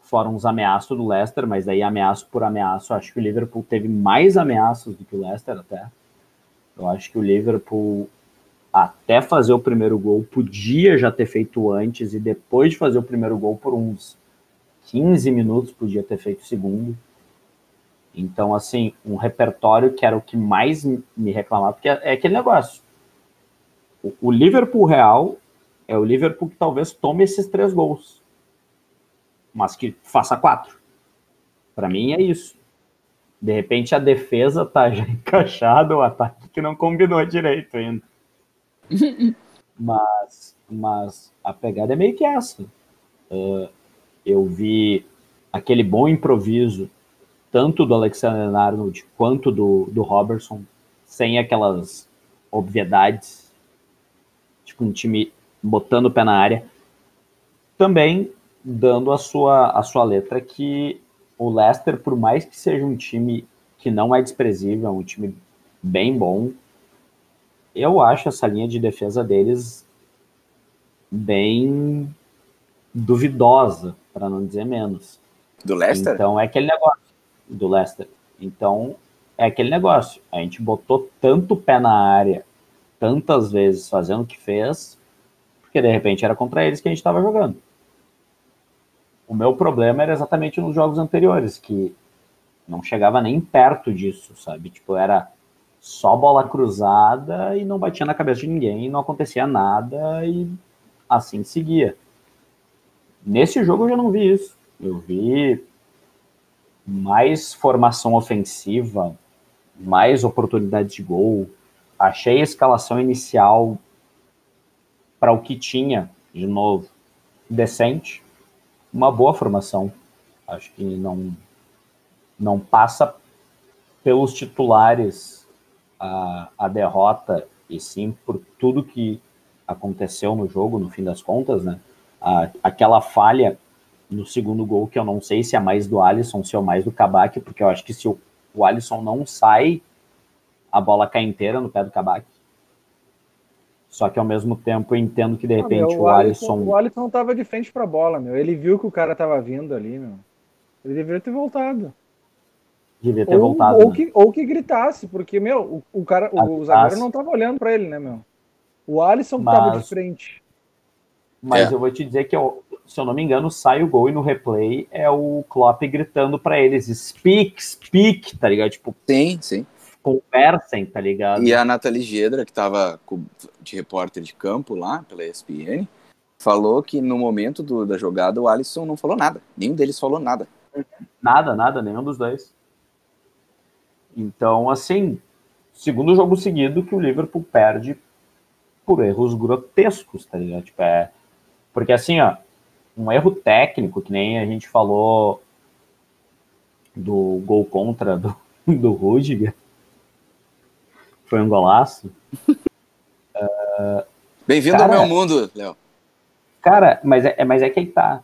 fora uns ameaços do Leicester, mas aí ameaço por ameaço, acho que o Liverpool teve mais ameaços do que o Leicester até. Eu acho que o Liverpool até fazer o primeiro gol podia já ter feito antes e depois de fazer o primeiro gol por uns 15 minutos podia ter feito o segundo. Então, assim, um repertório que era o que mais me reclamava, porque é aquele negócio. O, o Liverpool real é o Liverpool que talvez tome esses três gols, mas que faça quatro. Para mim é isso. De repente a defesa tá já encaixada, o ataque que não combinou direito ainda. mas, mas a pegada é meio que essa. Uh, eu vi aquele bom improviso tanto do Alexander Arnold quanto do, do Robertson, sem aquelas obviedades, tipo um time botando o pé na área, também dando a sua, a sua letra que o Leicester, por mais que seja um time que não é desprezível, é um time bem bom, eu acho essa linha de defesa deles bem duvidosa, para não dizer menos. Do Leicester? Então é aquele negócio do Leicester. Então é aquele negócio. A gente botou tanto pé na área, tantas vezes fazendo o que fez, porque de repente era contra eles que a gente estava jogando. O meu problema era exatamente nos jogos anteriores, que não chegava nem perto disso, sabe? Tipo, era só bola cruzada e não batia na cabeça de ninguém, não acontecia nada e assim seguia. Nesse jogo eu já não vi isso. Eu vi mais formação ofensiva, mais oportunidades de gol. Achei a escalação inicial para o que tinha, de novo, decente. Uma boa formação. Acho que não, não passa pelos titulares a, a derrota, e sim por tudo que aconteceu no jogo, no fim das contas, né? A, aquela falha no segundo gol, que eu não sei se é mais do Alisson, se é mais do Kabak, porque eu acho que se o, o Alisson não sai, a bola cai inteira no pé do Kabak. Só que ao mesmo tempo eu entendo que de repente Ah, meu, o, Alisson. O Alisson tava de frente pra bola, meu. Ele viu que o cara tava vindo ali, meu. Ele deveria ter voltado. devia ter ou, voltado. ou né? que, ou que gritasse, porque, meu, o, o cara, o zagueiro não tava olhando pra ele, né, meu? O Alisson que tava de Mas- frente. Mas É. eu vou te dizer que, eu- se eu não me engano, sai o gol e no replay é o Klopp gritando pra eles: speak, speak, tá ligado? Tipo, Sim, sim. Conversem, tá ligado? E a Nathalie Gedra, que estava de repórter de campo lá pela ESPN, falou que no momento do- da jogada o Alisson não falou nada. Nenhum deles falou nada. Nada, nada, nenhum dos dois. Então, assim, segundo jogo seguido que o Liverpool perde por erros grotescos, tá ligado? Tipo, é... Porque assim, ó, um erro técnico, que nem a gente falou do gol contra do, do Rudiger, foi um golaço. Bem-vindo Cara- ao meu mundo, Léo. Cara, mas é, é- mas é que aí tá.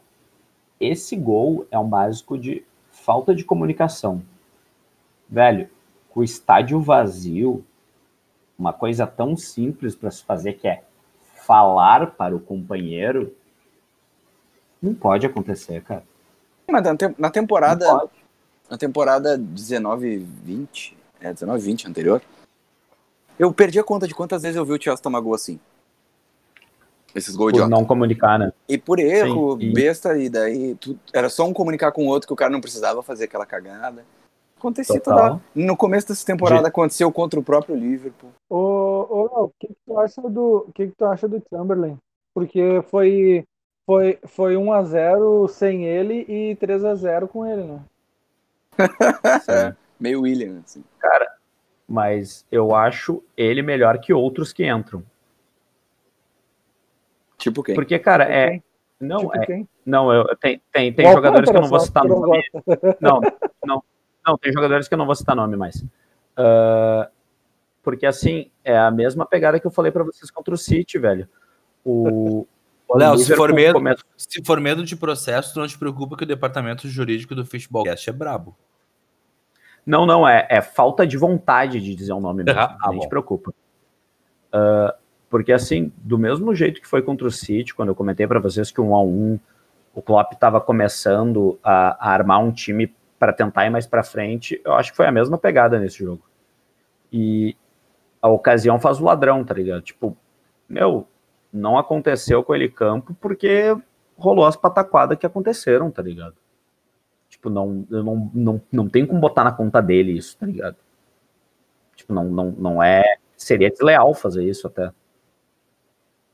Esse gol é um básico de falta de comunicação. Velho, com o estádio vazio, uma coisa tão simples para se fazer que é falar para o companheiro, não pode acontecer, cara. Mas na, tem- na temporada, na temporada 19-20, é 19-20 anterior, eu perdi a conta de quantas vezes eu vi o Chelsea tomar gol assim. Esses gols idiota. não comunicar, né? E por erro, Sim, e- besta, e daí tu- era só um comunicar com o outro que o cara não precisava fazer aquela cagada. Acontecia toda hora. No começo dessa temporada aconteceu contra o próprio Liverpool. Ô, ô, Léo, o que, que tu acha do, que, que tu acha do Chamberlain? Porque foi, foi, foi 1x0 sem ele e 3x0 com ele, né? Meio William, assim. Mas eu acho ele melhor que outros que entram. Tipo quem? Porque, cara, é. Quem? Não, Tipo é, quem? não eu, tem, tem, tem O jogadores que eu não vou citar não nome. gosta. Não, não, não, tem jogadores que eu não vou citar nome mais. Ah, porque assim, é a mesma pegada que eu falei pra vocês contra o City, velho. O, Léo, se for, medo, começa- se for medo de processo, não te preocupa que o departamento jurídico do Fishballcast é brabo. Não, não, é, é falta de vontade de dizer o nome mesmo. Ah, nem bom. te preocupa. Ah, porque assim, do mesmo jeito que foi contra o City, quando eu comentei pra vocês que um a um, o Klopp estava começando a, a armar um time para tentar ir mais pra frente, eu acho que foi a mesma pegada nesse jogo. E a ocasião faz o ladrão, tá ligado? Tipo, meu, não aconteceu com ele campo porque rolou as pataquadas que aconteceram, tá ligado? Tipo, não, eu não, não, não tem como botar na conta dele isso, tá ligado? Tipo, não, não, não é. Seria desleal fazer isso até.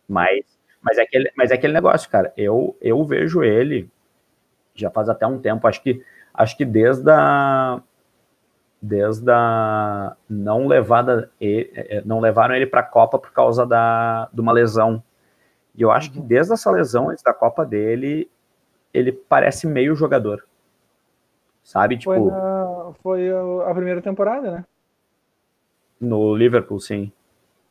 Mas, mas, é aquele, mas é aquele negócio, cara. Eu, eu vejo ele já faz até um tempo, acho que, acho que desde a. Desde a não levada. eh, Não levaram ele pra Copa por causa da, de uma lesão. E eu acho que desde essa lesão, antes da Copa dele, ele parece meio jogador. Sabe? Tipo. Foi, na, foi a primeira temporada, né? No Liverpool, sim.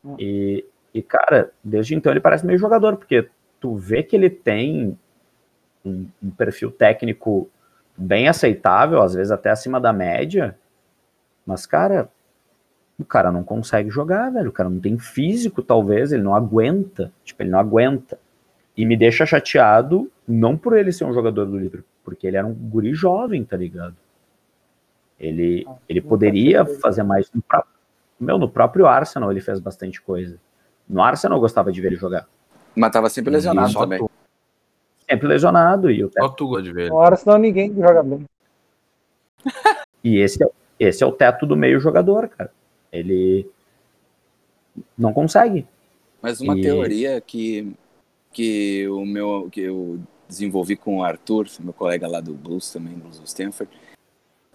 Hum. E, e, cara, desde então ele parece meio jogador, porque tu vê que ele tem um, um perfil técnico bem aceitável, às vezes até acima da média, mas, cara, o cara não consegue jogar, velho. O cara não tem físico, talvez, ele não aguenta. Tipo, ele não aguenta. E me deixa chateado, não por ele ser um jogador do Liverpool, porque ele era um guri jovem, tá ligado? Ele, ele não poderia fazer mais no próprio. Meu, no próprio Arsenal ele fez bastante coisa. No Arsenal eu gostava de ver ele jogar. Mas tava sempre lesionado Só também. tu- Sempre lesionado. E, o Só tu gosta de ver. ele. Agora, senão ninguém joga bem. e esse, é, esse é o teto do meio jogador, cara. Ele não consegue. Mas uma E- teoria que, que, o meu, que eu desenvolvi com o Arthur, meu colega lá do Blues também, Blues of Stanford,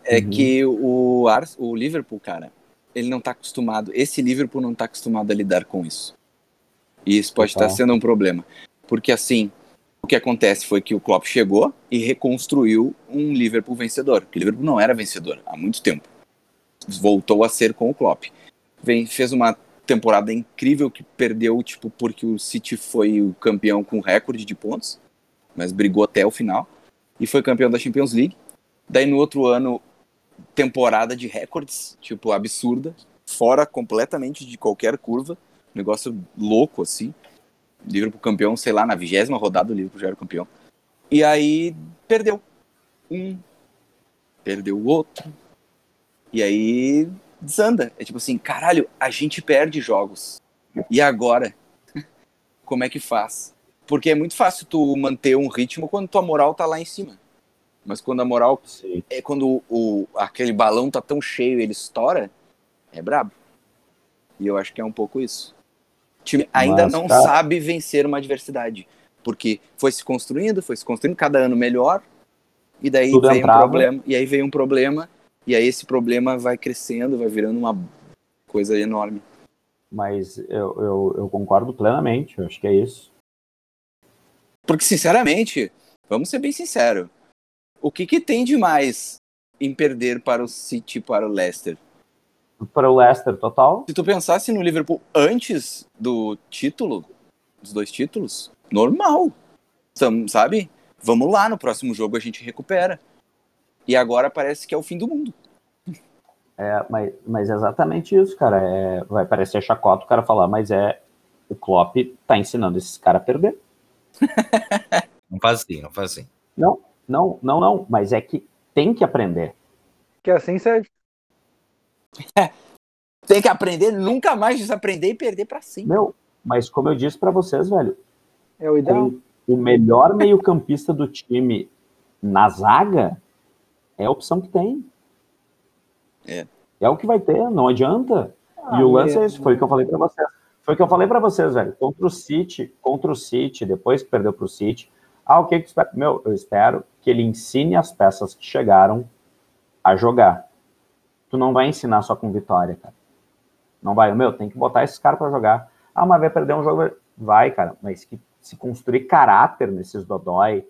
é Uhum. que o, o Liverpool, cara, ele não tá acostumado, esse Liverpool não tá acostumado a lidar com isso. E isso pode estar sendo um problema. Porque assim, o que acontece foi que o Klopp chegou e reconstruiu um Liverpool vencedor. Porque o Liverpool não era vencedor há muito tempo. Voltou a ser com o Klopp. Vem, fez uma temporada incrível que perdeu, tipo, porque o City foi o campeão com recorde de pontos, mas brigou até o final. e foi campeão da Champions League. Daí no outro ano, temporada de recordes, tipo, absurda, fora completamente de qualquer curva, negócio louco assim. Liverpool campeão, sei lá, na vigésima rodada o Liverpool já era campeão. E aí perdeu um, perdeu o outro. E aí desanda. É tipo assim, caralho, a gente perde jogos. E agora? Como é que faz? Porque é muito fácil tu manter um ritmo quando tua moral tá lá em cima. Mas quando a moral Sim. é quando o, aquele balão tá tão cheio e ele estoura, é brabo. E eu acho que é um pouco isso. O time ainda Mas, não cara- sabe vencer uma adversidade. Porque foi se construindo, foi se construindo cada ano melhor. E daí Tudo veio entrava. um problema. E aí veio um problema. E aí esse problema vai crescendo, vai virando uma coisa enorme. Mas eu, eu, eu concordo plenamente, eu acho que é isso. Porque, sinceramente, vamos ser bem sinceros. O que, que tem de mais em perder para o City e para o Leicester? Para o Leicester, total, Se tu pensasse no Liverpool antes do título, dos dois títulos, normal. Sabe? Vamos lá, no próximo jogo a gente recupera. E agora parece que é o fim do mundo. é, mas, mas é exatamente isso, cara. É, vai parecer chacota o cara falar, mas é o Klopp tá ensinando esses caras a perder. Não faz assim, não faz assim. Não, não, não, não, mas é que tem que aprender. Que assim serve. Tem que aprender, nunca mais desaprender e perder pra sempre. Meu, mas como eu disse pra vocês, velho, É o ideal. o melhor meio-campista do time na zaga é a opção que tem. É. É o que vai ter, não adianta. Ah, e o lance é isso, foi o que eu falei pra vocês. Foi o que eu falei pra vocês, velho. Contra o City, contra o City, depois que perdeu pro City. Ah, o que que tu espera? Meu, eu espero que ele ensine as peças que chegaram a jogar. Tu não vai ensinar só com vitória, cara. Não vai. Meu, tem que botar esses caras pra jogar. Ah, mas vai perder um jogo. Vai, cara. Mas que se construir caráter nesses dodói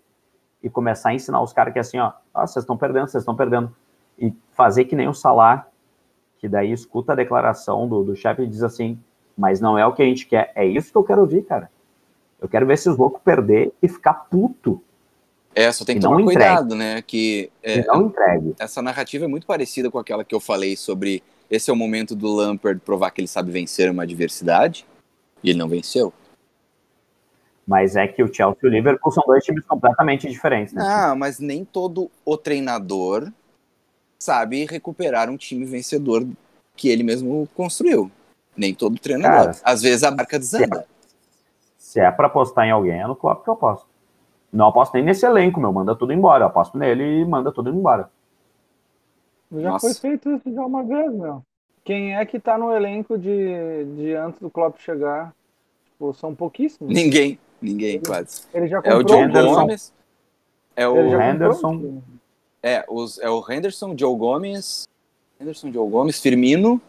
e começar a ensinar os caras que assim, ó, ah, vocês estão perdendo, vocês estão perdendo. E fazer que nem o Salah, que daí escuta a declaração do, do chefe e diz assim, mas não é o que a gente quer. É isso que eu quero ouvir, cara. Eu quero ver esses loucos perder e ficar puto. É, só tem que tomar entregue. cuidado, né? Que é, não entregue. essa narrativa é muito parecida com aquela que eu falei sobre esse é o momento do Lampard provar que ele sabe vencer uma adversidade. E ele não venceu. Mas é que o Chelsea e o Liverpool são dois times completamente diferentes, né? Ah, mas nem todo o treinador sabe recuperar um time vencedor que ele mesmo construiu. Nem todo treinador. Cara, Às vezes a barca desanda. Se é pra apostar em alguém, é no Klopp que eu aposto. Não aposto nem nesse elenco, meu. Manda tudo embora. Eu aposto nele e manda tudo embora. Já Nossa. foi feito isso já uma vez, meu. Quem é que tá no elenco de, de antes do Klopp chegar? Tipo, são pouquíssimos. Ninguém, ninguém quase. Ele já É o Joe. Henderson. Gomes. É Ele o, comprou Henderson. é, os, é o Henderson, Joe Gomes. Henderson, Joe Gomes, Firmino.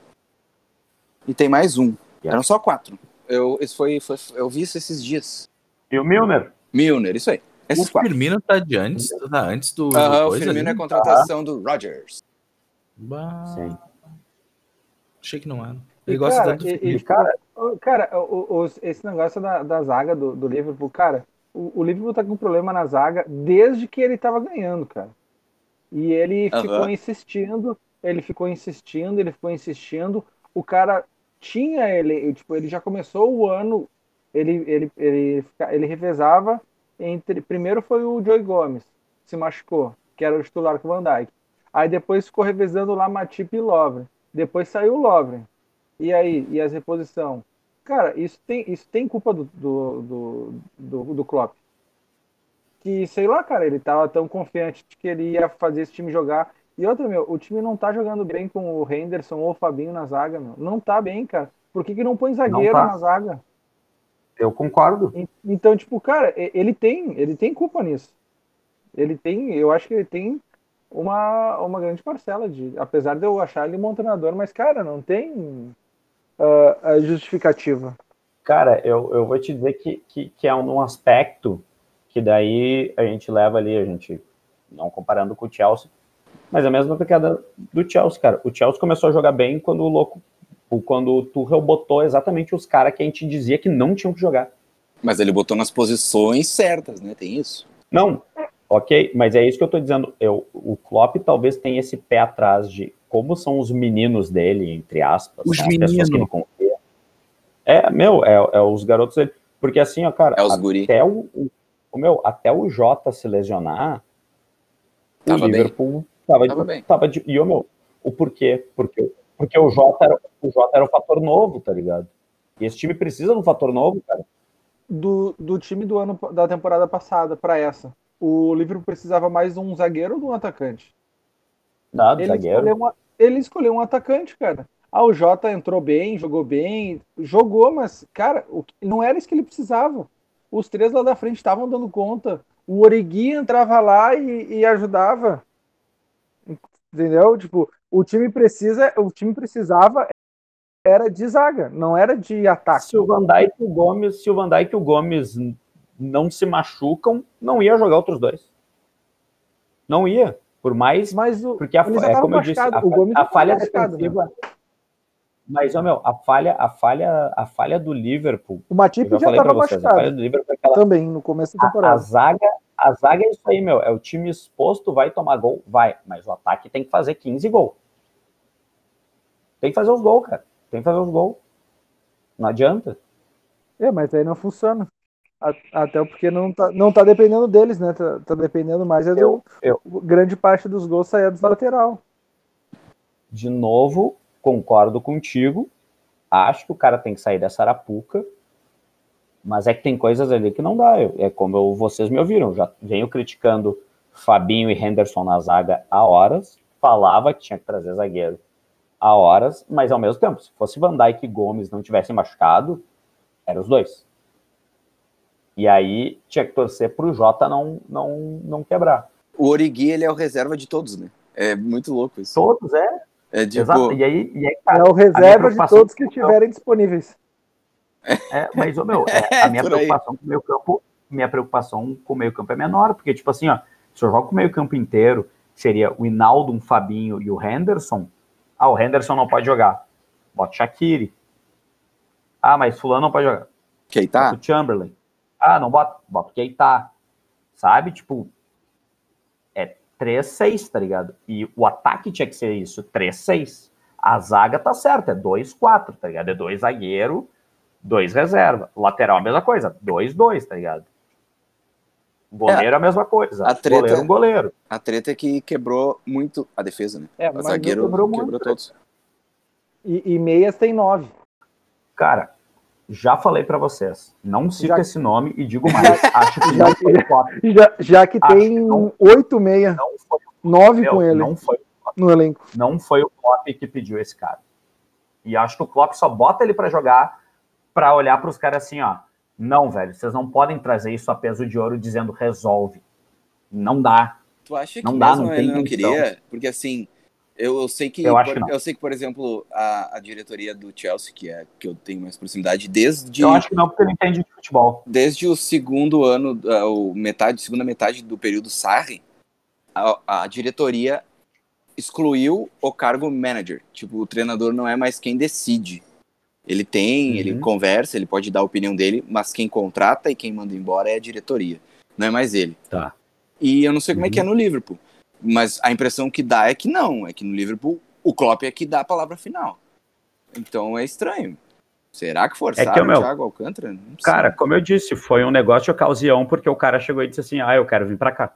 E tem mais um. Yeah. Eram só quatro. Eu, isso foi, foi, eu vi isso esses dias. E o Milner? Milner, isso aí. Esses o quatro. Firmino tá de antes, tá antes do. Aham, o Firmino é ali. contratação do Rodgers. Bah, Sim. Achei que não era. E, Ele gosta cara, tanto do e- Firmino. e, cara, o- cara, o- o- esse negócio da, da zaga do, do Liverpool, cara, o, o Liverpool tá com problema na zaga desde que ele tava ganhando, cara. E ele ficou insistindo, ele ficou insistindo, ele ficou insistindo. O cara tinha ele, tipo, ele já começou o ano, ele, ele, ele, ele revezava entre. Primeiro foi o Joey Gomes, se machucou, que era o titular com o Van Dijk. Aí depois ficou revezando lá Matip e Lovren. Depois saiu o Lovren. E aí, e as reposição? Cara, isso tem, isso tem culpa do, do, do, do, do Klopp. Que, sei lá, cara, ele tava tão confiante de que ele ia fazer esse time jogar. E outra, meu, o time não tá jogando bem com o Henderson ou o Fabinho na zaga, meu. Não tá bem, cara. Por que, que não põe zagueiro tá. na zaga? Eu concordo. En- Então, tipo, cara, ele tem, ele tem culpa nisso. Ele tem, eu acho que ele tem uma, uma grande parcela de, apesar de eu achar ele um bom treinador, mas cara, não tem a justificativa. Cara, eu, eu vou te dizer que, que, que é um aspecto que daí a gente leva ali, a gente, não comparando com o Chelsea, mas a mesma pegada do Chelsea, cara. O Chelsea começou a jogar bem quando o louco, quando o Tuchel botou exatamente os caras que a gente dizia que não tinham que jogar. Mas ele botou nas posições certas, né? Tem isso. Não, Ok, mas é isso que eu tô dizendo. Eu, o Klopp talvez tenha esse pé atrás de como são os meninos dele, entre aspas. Os né, as pessoas que meninos. ele confia. É, meu, é, é os garotos dele. Porque assim, ó, cara, É os guri. até o, o, o meu, até o Jota se lesionar, Tava o bem. Tava, Tava de, bem. tava de. E o meu, o porquê? Porque, porque o Jota era, o Jota era o fator novo, tá ligado? E esse time precisa de um fator novo, cara. Do, do time do ano da temporada passada pra essa, o Liverpool precisava mais de um zagueiro ou de um atacante? Nada, Ele zagueiro. escolheu, uma- ele escolheu um atacante, cara. Ah, o Jota entrou bem, jogou bem, jogou, mas, cara, o não era isso que ele precisava. Os três lá da frente estavam dando conta. O Origui entrava lá e, e ajudava. Entendeu? Tipo, o time precisa, o time precisava era de zaga, não era de ataque. Se o Van Dijk e o Gomes, se o Van Dijk e o Gomes não se machucam, não ia jogar outros dois. Não ia. Por mais. Mas o, Porque a, é como eu disse, a, machucado, o Gomes a falha machucado, né? defensiva. Mas, ó, meu, a falha, a falha, a falha do Liverpool. o Matip já estava vocês, a falha machucado do Liverpool é aquela. também no começo da A, a temporada. zaga, a zaga é isso aí, meu. É o time exposto, vai tomar gol, vai. Mas o ataque tem que fazer 15 gols. Tem que fazer os gols, cara. Tem que fazer os gols. Não adianta. É, mas aí não funciona. Até porque não tá, não tá dependendo deles, né? Tá, tá dependendo mais é do Eu- eu- grande parte dos gols sair dos lateral. de novo, concordo contigo. Acho que o cara tem que sair dessa arapuca. Mas é que tem coisas ali que não dá. Eu- é como eu- vocês me ouviram. Já venho criticando Fabinho e Henderson na zaga há horas. Falava que tinha que trazer zagueiro há horas. Mas ao mesmo tempo, se fosse Van Dijk e Gomes não tivessem machucado, eram os dois. E aí tinha que torcer pro Jota não, não, não quebrar. O Origui, ele é o reserva de todos, né? É muito louco isso. Todos, é. É tipo, Exato. E aí, e aí É cara, o reserva de todos que estiverem disponíveis. É, mas, ô, meu, é, a minha preocupação com o meio campo, minha preocupação com o meio campo é menor, porque, tipo assim, ó, se eu jogo com o meio campo inteiro, seria o Hinaldo, um Fabinho e o Henderson, ah, o Henderson não pode jogar. Bota o Shaqiri. Ah, mas fulano não pode jogar. Keita? Bota o Chamberlain. Ah, não bota, bota o Keita. Sabe? Tipo, é 3-6, tá ligado? E o ataque tinha que ser isso, 3-6. A zaga tá certa, é 2-4, tá ligado? É dois zagueiro, dois reserva. Lateral a mesma coisa, 2-2, tá ligado? Goleiro a mesma coisa. a treta- Goleiro um goleiro. A treta é que quebrou muito a defesa, né? É, o mas zagueiro quebrou quebrou, muito, todos. E, e meias tem nove. Cara, já falei pra vocês, não cito Já- esse nome e digo mais. Acho que Já que- foi o Klopp. Já, já que Acho tem que não. oito meia, nove com ele não foi no elenco. não foi o Klopp que pediu esse cara. E acho que o Klopp só bota ele pra jogar pra olhar pros caras assim, ó. Não, velho, vocês não podem trazer isso a peso de ouro dizendo resolve. Não dá. Tu acha que Não dá, não tem ele não queria? Porque assim, eu, eu sei que. Eu acho por- que eu sei que, por exemplo, a, a diretoria do Chelsea, que é que eu tenho mais proximidade, desde, Eu acho que não, porque ele entende de futebol. desde o segundo ano, ah, o metade, segunda metade do período Sarri, a, a diretoria excluiu o cargo manager. Tipo, o treinador não é mais quem decide. Ele tem, Uhum. ele conversa, ele pode dar a opinião dele, mas quem contrata e quem manda embora é a diretoria. Não é mais ele. Tá. E eu não sei como é que é Uhum. no Liverpool. Mas a impressão que dá é que não. É que no Liverpool o Klopp é que dá a palavra final. Então é estranho. Será que forçaram É que, o meu, Thiago Alcântara? Não sei. Cara, como eu disse, foi um negócio de ocasião, porque o cara chegou e disse assim: ah, eu quero vir pra cá.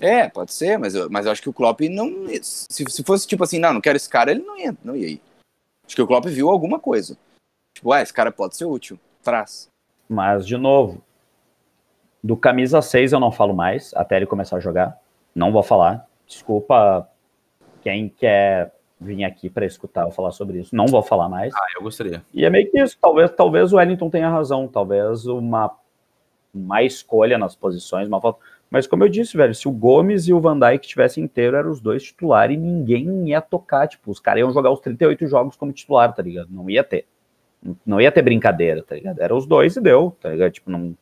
É, pode ser, mas eu, mas eu acho que o Klopp não. Se, se fosse tipo assim, não, não quero esse cara, ele não ia, não ia ir. Acho que o Klopp viu alguma coisa. Tipo, ah, esse cara pode ser útil. Traz. Mas, de novo, do camisa 6 eu não falo mais, até ele começar a jogar. Não vou falar. Desculpa quem quer vir aqui pra escutar eu falar sobre isso. Não vou falar mais. Ah, eu gostaria. E é meio que isso. Talvez, talvez o Wellington tenha razão. Talvez uma, uma escolha nas posições, uma falta. Mas como eu disse, velho, se o Gomes e o Van Dijk tivessem inteiro, eram os dois titulares e ninguém ia tocar. Tipo, os caras iam jogar os 38 jogos como titular, tá ligado? Não ia ter. Não ia ter brincadeira, tá ligado? Era os dois e deu, tá ligado? Tipo, não,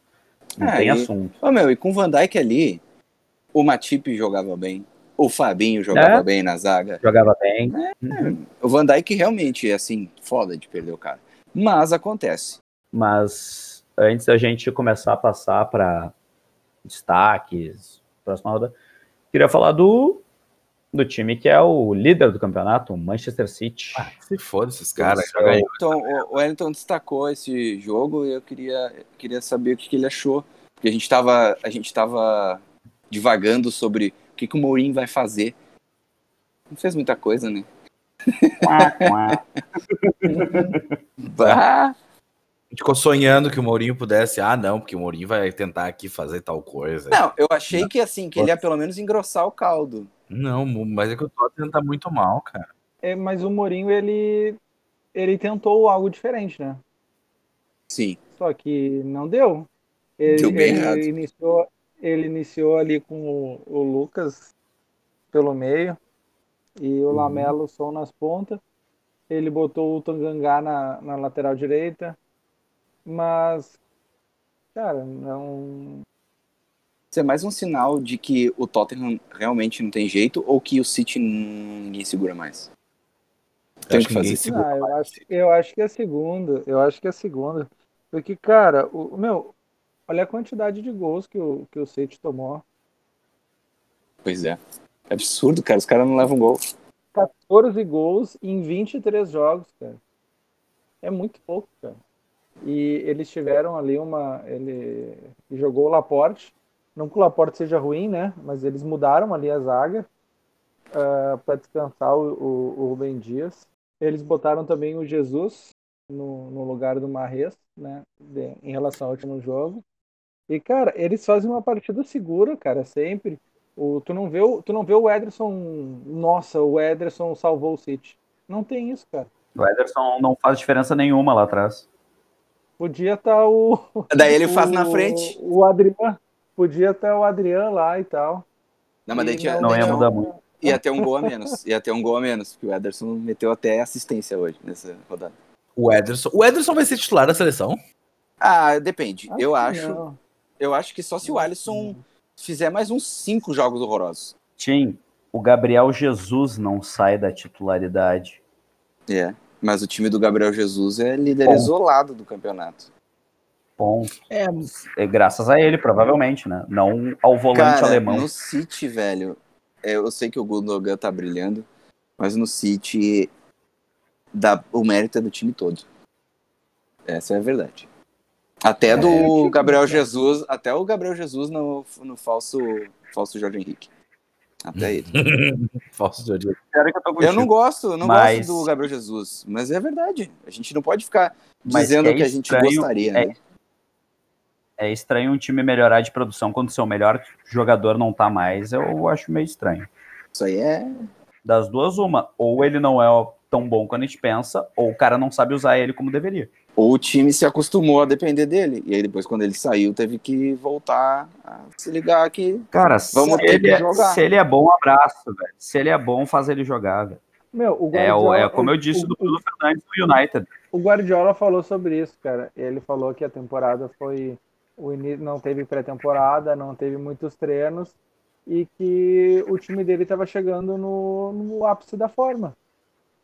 não Ah, tem e- assunto. Ô, meu, e com o Van Dijk ali, o Matip jogava bem. O Fabinho jogava É. bem na zaga. Jogava bem. O Van Dijk realmente é assim, foda de perder o cara. Mas acontece. Mas antes da gente começar a passar para destaques, próxima roda. Queria falar do, do time que é o líder do campeonato, o Manchester City. Ah, se foda esses caras. o, Wellington, o Wellington destacou esse jogo e eu queria, queria saber o que, que ele achou. Porque a gente estava a gente tava divagando sobre o que, que o Mourinho vai fazer. Não fez muita coisa, né? bah. Ficou sonhando que o Mourinho pudesse. Ah, não, porque o Mourinho vai tentar aqui fazer tal coisa. Não, eu achei que assim, que ele ia pelo menos engrossar o caldo. Não, mas é que o Tottenham tá muito mal, cara. É, mas o Mourinho, ele, ele tentou algo diferente, né? Sim. Só que não deu. Ele, Deu bem ele errado. iniciou, ele iniciou ali com o, o Lucas pelo meio e Uhum. o Lamelo só nas pontas. Ele botou o Tangangá na, na lateral direita. Mas, cara, não. Isso é mais um sinal de que o Tottenham realmente não tem jeito ou que o City ninguém segura mais. Tem que fazer. segura. Ah, eu, acho, eu acho que é a segunda. Eu acho que é a segunda. Porque, cara, o, o meu, olha a quantidade de gols que o, que o City tomou. Pois é. É absurdo, cara. Os caras não levam gol. 14 gols em 23 jogos, cara. É muito pouco, cara. E eles tiveram ali uma. Ele jogou o Laporte. Não que o Laporte seja ruim, né? Mas eles mudaram ali a zaga para descansar o, o, o Rubem Dias. Eles botaram também o Jesus no, no lugar do Marres, né? de- em relação ao último jogo. E, cara, eles fazem uma partida segura, cara, sempre. O, tu, não vê o, tu não vê o Ederson. Nossa, o Ederson salvou o City. Não tem isso, cara. O Ederson não faz diferença nenhuma lá atrás. Podia estar o. Daí ele faz o- na frente. O Adriano. Podia estar o Adriano lá e tal. Não, mas daí tinha, Não daí ia mudar muito. ia ter um gol a menos. Ia ter um gol a menos. Porque o Ederson meteu até assistência hoje nessa rodada. O Ederson. O Ederson vai ser titular da seleção? Ah, depende. eu que acho. não. Eu acho que só se o Alisson fizer mais uns cinco jogos horrorosos. Tim, o Gabriel Jesus não sai da titularidade. É. Mas o time do Gabriel Jesus é líder Bom. isolado do campeonato. Ponto. É, É graças a ele, provavelmente, né? Não ao volante Cara, alemão. no City, velho, é, eu sei que o Gundogan tá brilhando, mas no City dá, o mérito é do time todo. Essa é a verdade. Até É, do o time, Gabriel. Jesus, até o Gabriel Jesus no, no falso, falso Jorge Henrique. Até ele. falso de origem. Sério que eu não gosto, eu não Mas- gosto do Gabriel Jesus, mas é verdade. A gente não pode ficar Mas dizendo que é que a gente estranho, gostaria, é- né? É estranho um time melhorar de produção quando seu melhor jogador não tá mais. Eu acho meio estranho. Isso aí é. Das duas, uma. Ou ele não é tão bom quanto a gente pensa, ou o cara não sabe usar ele como deveria. Ou o time se acostumou a depender dele. E aí depois, quando ele saiu, teve que voltar a se ligar que. Cara, Vamos se, ter ele que é, jogar. se ele é bom, abraço, velho. Se ele é bom, faz ele jogar, velho. Meu, o É, o- Guardiola, é como eu disse o- do Bruno Fernandes do United. O Guardiola falou sobre isso, cara. Ele falou que a temporada foi. O início não teve pré-temporada, não teve muitos treinos e que o time dele estava chegando no, no ápice da forma.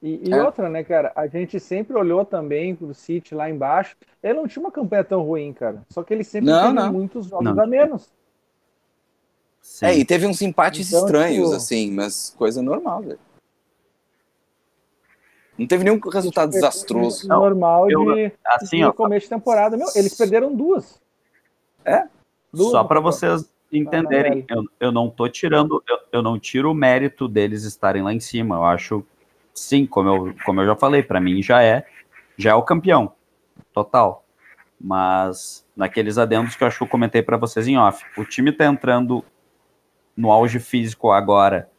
E, e É. outra, né, cara? A gente sempre olhou também pro City lá embaixo. Ele não tinha uma campanha tão ruim, cara. Só que ele sempre Não, teve não. muitos jogos Não. a menos. Sim. É, e teve uns empates Então, estranhos, tipo- assim, mas coisa normal, velho. Não teve nenhum resultado desastroso. Não, Normal eu- de, assim, de ó, começo de temporada. Meu, eles perderam duas. É? Duas Só para vocês entenderem, eu, eu não tô tirando, eu, eu não tiro o mérito deles estarem lá em cima. Eu acho, sim, como eu, como eu já falei, para mim já é, já é o campeão, total. Mas naqueles adendos que eu acho que eu comentei para vocês em off, o time tá entrando no auge físico agora,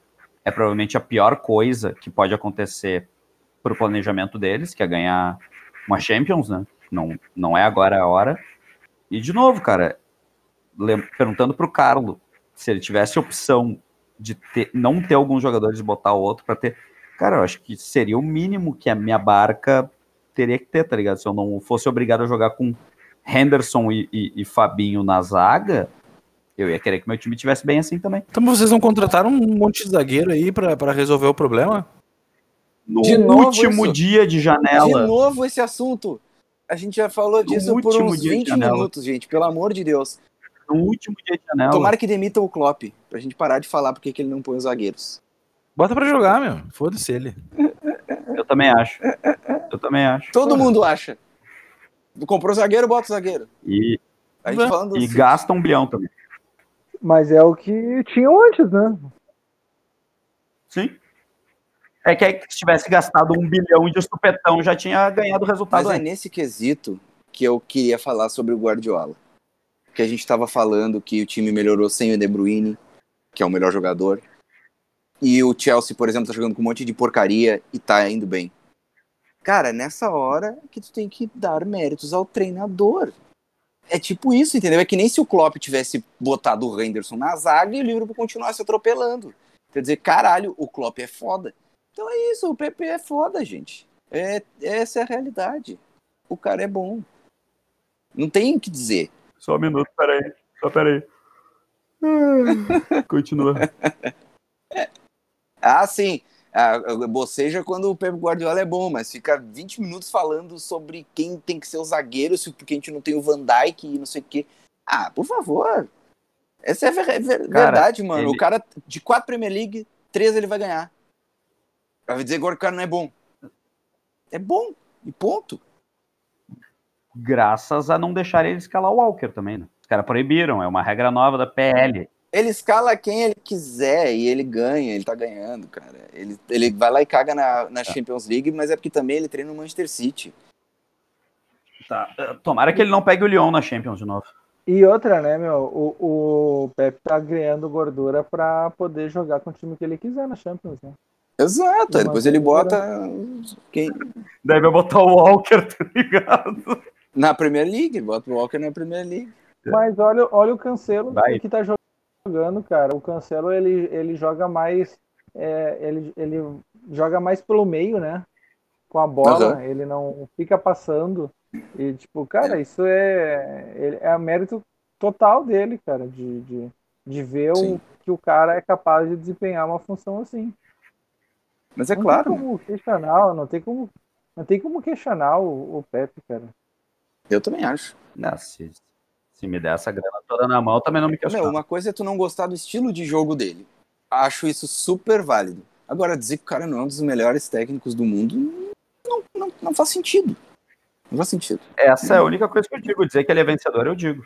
é provavelmente a pior coisa que pode acontecer pro planejamento deles, que é ganhar uma Champions, né? Não, não é agora a hora. E de novo, cara, perguntando pro Carlo se ele tivesse opção de ter, não ter alguns jogadores e botar o outro para ter. Cara, eu acho que seria o mínimo que a minha barca teria que ter, tá ligado? Se eu não fosse obrigado a jogar com Henderson e, e- e Fabinho na zaga, eu ia querer que meu time tivesse bem assim também. Então vocês não contrataram um monte de zagueiro aí pra, pra resolver o problema? No De novo último isso? dia de janela. De novo esse assunto. A gente já falou disso por último uns dia de 20 janela. minutos, gente, pelo amor de Deus. no último dia de janela. Tomara que demita o Klopp, pra gente parar de falar porque que ele não põe os zagueiros. Bota pra jogar, meu. Foda-se ele. Eu também acho. Eu também acho. Todo mundo acha. Comprou zagueiro, bota o zagueiro. E, A gente falando e assim, gasta um bilhão também. Mas é o que tinham antes, né? Sim. É que aí, se tivesse gastado um bilhão de supetão, já tinha ganhado o resultado Mas é antes. nesse quesito que eu queria falar sobre o Guardiola. Que a gente estava falando que o time melhorou sem o De Bruyne, que é o melhor jogador. E o Chelsea, por exemplo, tá jogando com um monte de porcaria e tá indo bem. Cara, nessa hora que tu tem que dar méritos ao treinador. É tipo isso, entendeu? É que nem se o Klopp tivesse botado o Henderson na zaga e o Liverpool continuasse atropelando. Quer dizer, caralho, o Klopp é foda. Então é isso, o PP é foda, gente. É, essa é a realidade. O cara é bom. Não tem o que dizer. Só um minuto, peraí. Só peraí. Ah, Continua. Ah, sim. Ah, boceja quando o Pep Guardiola é bom, mas fica 20 minutos falando sobre quem tem que ser o zagueiro, se porque a gente não tem o Van Dijk e não sei o quê. Ah, por favor. Essa é ver- ver- Cara, verdade, mano. ele- O cara, de quatro Premier League, três ele vai ganhar. Vai dizer agora que o cara não é bom. É bom. E ponto. Graças a não deixar ele escalar o Walker também, né? Os caras proibiram, é uma regra nova da PL. Ele escala quem ele quiser e ele ganha, ele tá ganhando, cara. Ele, ele vai lá e caga na, na Champions League, mas é porque também ele treina no Manchester City. Tá. eh, Tomara que ele não pegue o Lyon na Champions de novo. E outra, né, meu? O, o Pepe tá ganhando gordura pra poder jogar com o time que ele quiser na Champions, né? Exato, aí depois ele bota quem, vai botar o Walker, tá ligado? na Premier League, bota o Walker na Premier League. Mas olha, olha o Cancelo Vai. que tá jogando, cara. O Cancelo ele, ele joga mais. é, ele, ele joga mais pelo meio, né? Com a bola, Aham. ele não fica passando. E, tipo, cara, isso é, ele- é mérito total dele, cara, de, de, de ver o, Sim. que o cara é capaz de desempenhar uma função assim. Mas é não claro, tem como questionar, não tem como, não tem como questionar o, o Pepe, cara. eu também acho. Não, se, me der essa grana toda na mão, também não me Meu, questiono. uma coisa é tu não gostar do estilo de jogo dele. Acho isso super válido. Agora, dizer que o cara não é um dos melhores técnicos do mundo não, não, não faz sentido. Não faz sentido. Essa é a única coisa que eu digo. Dizer que ele é vencedor, eu digo.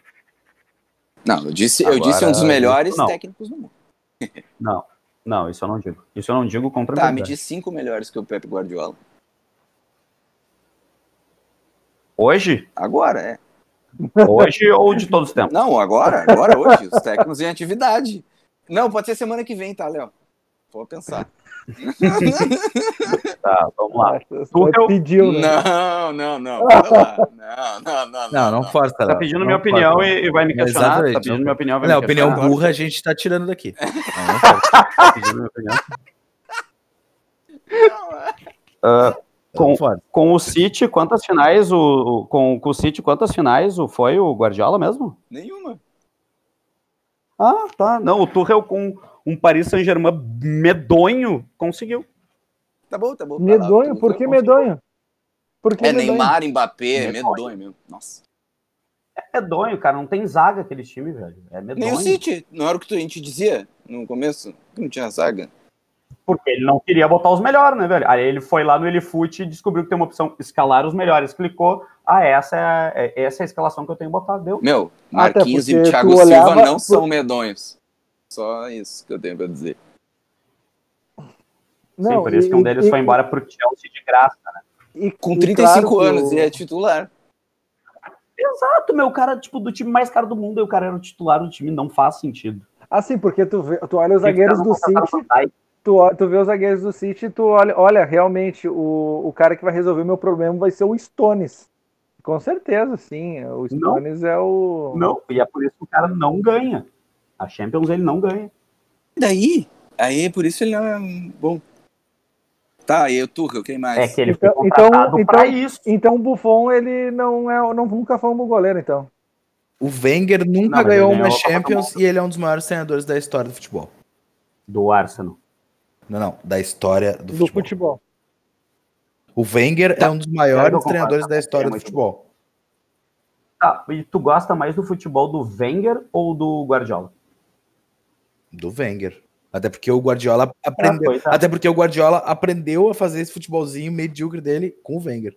Não, eu disse, eu Agora, disse um dos melhores isso técnicos do mundo. Não, não, isso eu não digo. Isso eu não digo contra Tá, me diz cinco melhores que o Pep Guardiola. Hoje? Agora, é. Hoje ou de todos os tempos? Não, agora, agora, hoje. Os técnicos em atividade. Não, pode ser semana que vem, tá, Léo? Vou pensar. Tá, vamos lá. Você eu- pediu, né? Não, não, não. Não, não, não. Não, não força. Tá Léo. pedindo Não minha opinião e, e vai me questionar. Exatamente, Tá pedindo não. minha opinião, vai Não, me opinião questionar. burra a gente tá tirando daqui. Não, não. Tá pedindo minha opinião. Ah, Não. Com o City, quantas finais o, o- com, com o City, quantas finais o foi o Guardiola mesmo? Nenhuma. Ah, tá. Não, o Tuchel com um Paris Saint-Germain medonho conseguiu. Tá bom, tá bom. Medonho? Por que medonho? Por que É medonho? Neymar, Mbappé, é Medonho. medonho mesmo. Nossa. É medonho, cara. Não tem zaga aquele time, velho. É medonho. Nem o City. Não era o que a gente dizia no começo? Que não tinha zaga. Porque ele não queria botar os melhores, né, velho? Aí ele foi lá no Elifute e descobriu que tem uma opção escalar os melhores. Clicou. Ah, essa é, é- essa é a escalação que eu tenho botado. Deu. Meu, Marquinhos e Thiago tu Silva olhava não são medonhos. Só isso que eu tenho pra dizer. Sim, por isso que um deles e- foi embora pro Chelsea de graça. E, Com e 35 claro anos o- e é titular. Exato, meu. O cara, tipo, do time mais caro do mundo, e o cara era o titular do time. Não faz sentido. Assim, porque tu, vê, tu olha os zagueiros ficar do City. Tu, tu vê os zagueiros do City e tu olha, olha, realmente, o, o cara que vai resolver meu problema vai ser o Stones. Com certeza, sim. O Não. Stones é o. Não, e é por isso que o cara não ganha. A Champions ele não ganha. E daí? Aí, por isso ele não é bom. Tá, e o Tuchel, quem mais? É que ele Então- foi então- então- pra isso. Então o Buffon, ele não é. Não, nunca foi um bom goleiro, então. O Wenger nunca Não, ganhou uma Champions e ele é um dos maiores treinadores da história do futebol. Do Arsenal. Não, não, da história do, Do futebol. futebol. O Wenger Tá. é um dos maiores treinadores tá, da história é do futebol. Tá, e tu gosta mais do futebol do Wenger ou do Guardiola? Do Wenger. Até porque o Guardiola aprendeu. coitado. até porque o Guardiola aprendeu a fazer esse futebolzinho medíocre dele com o Wenger.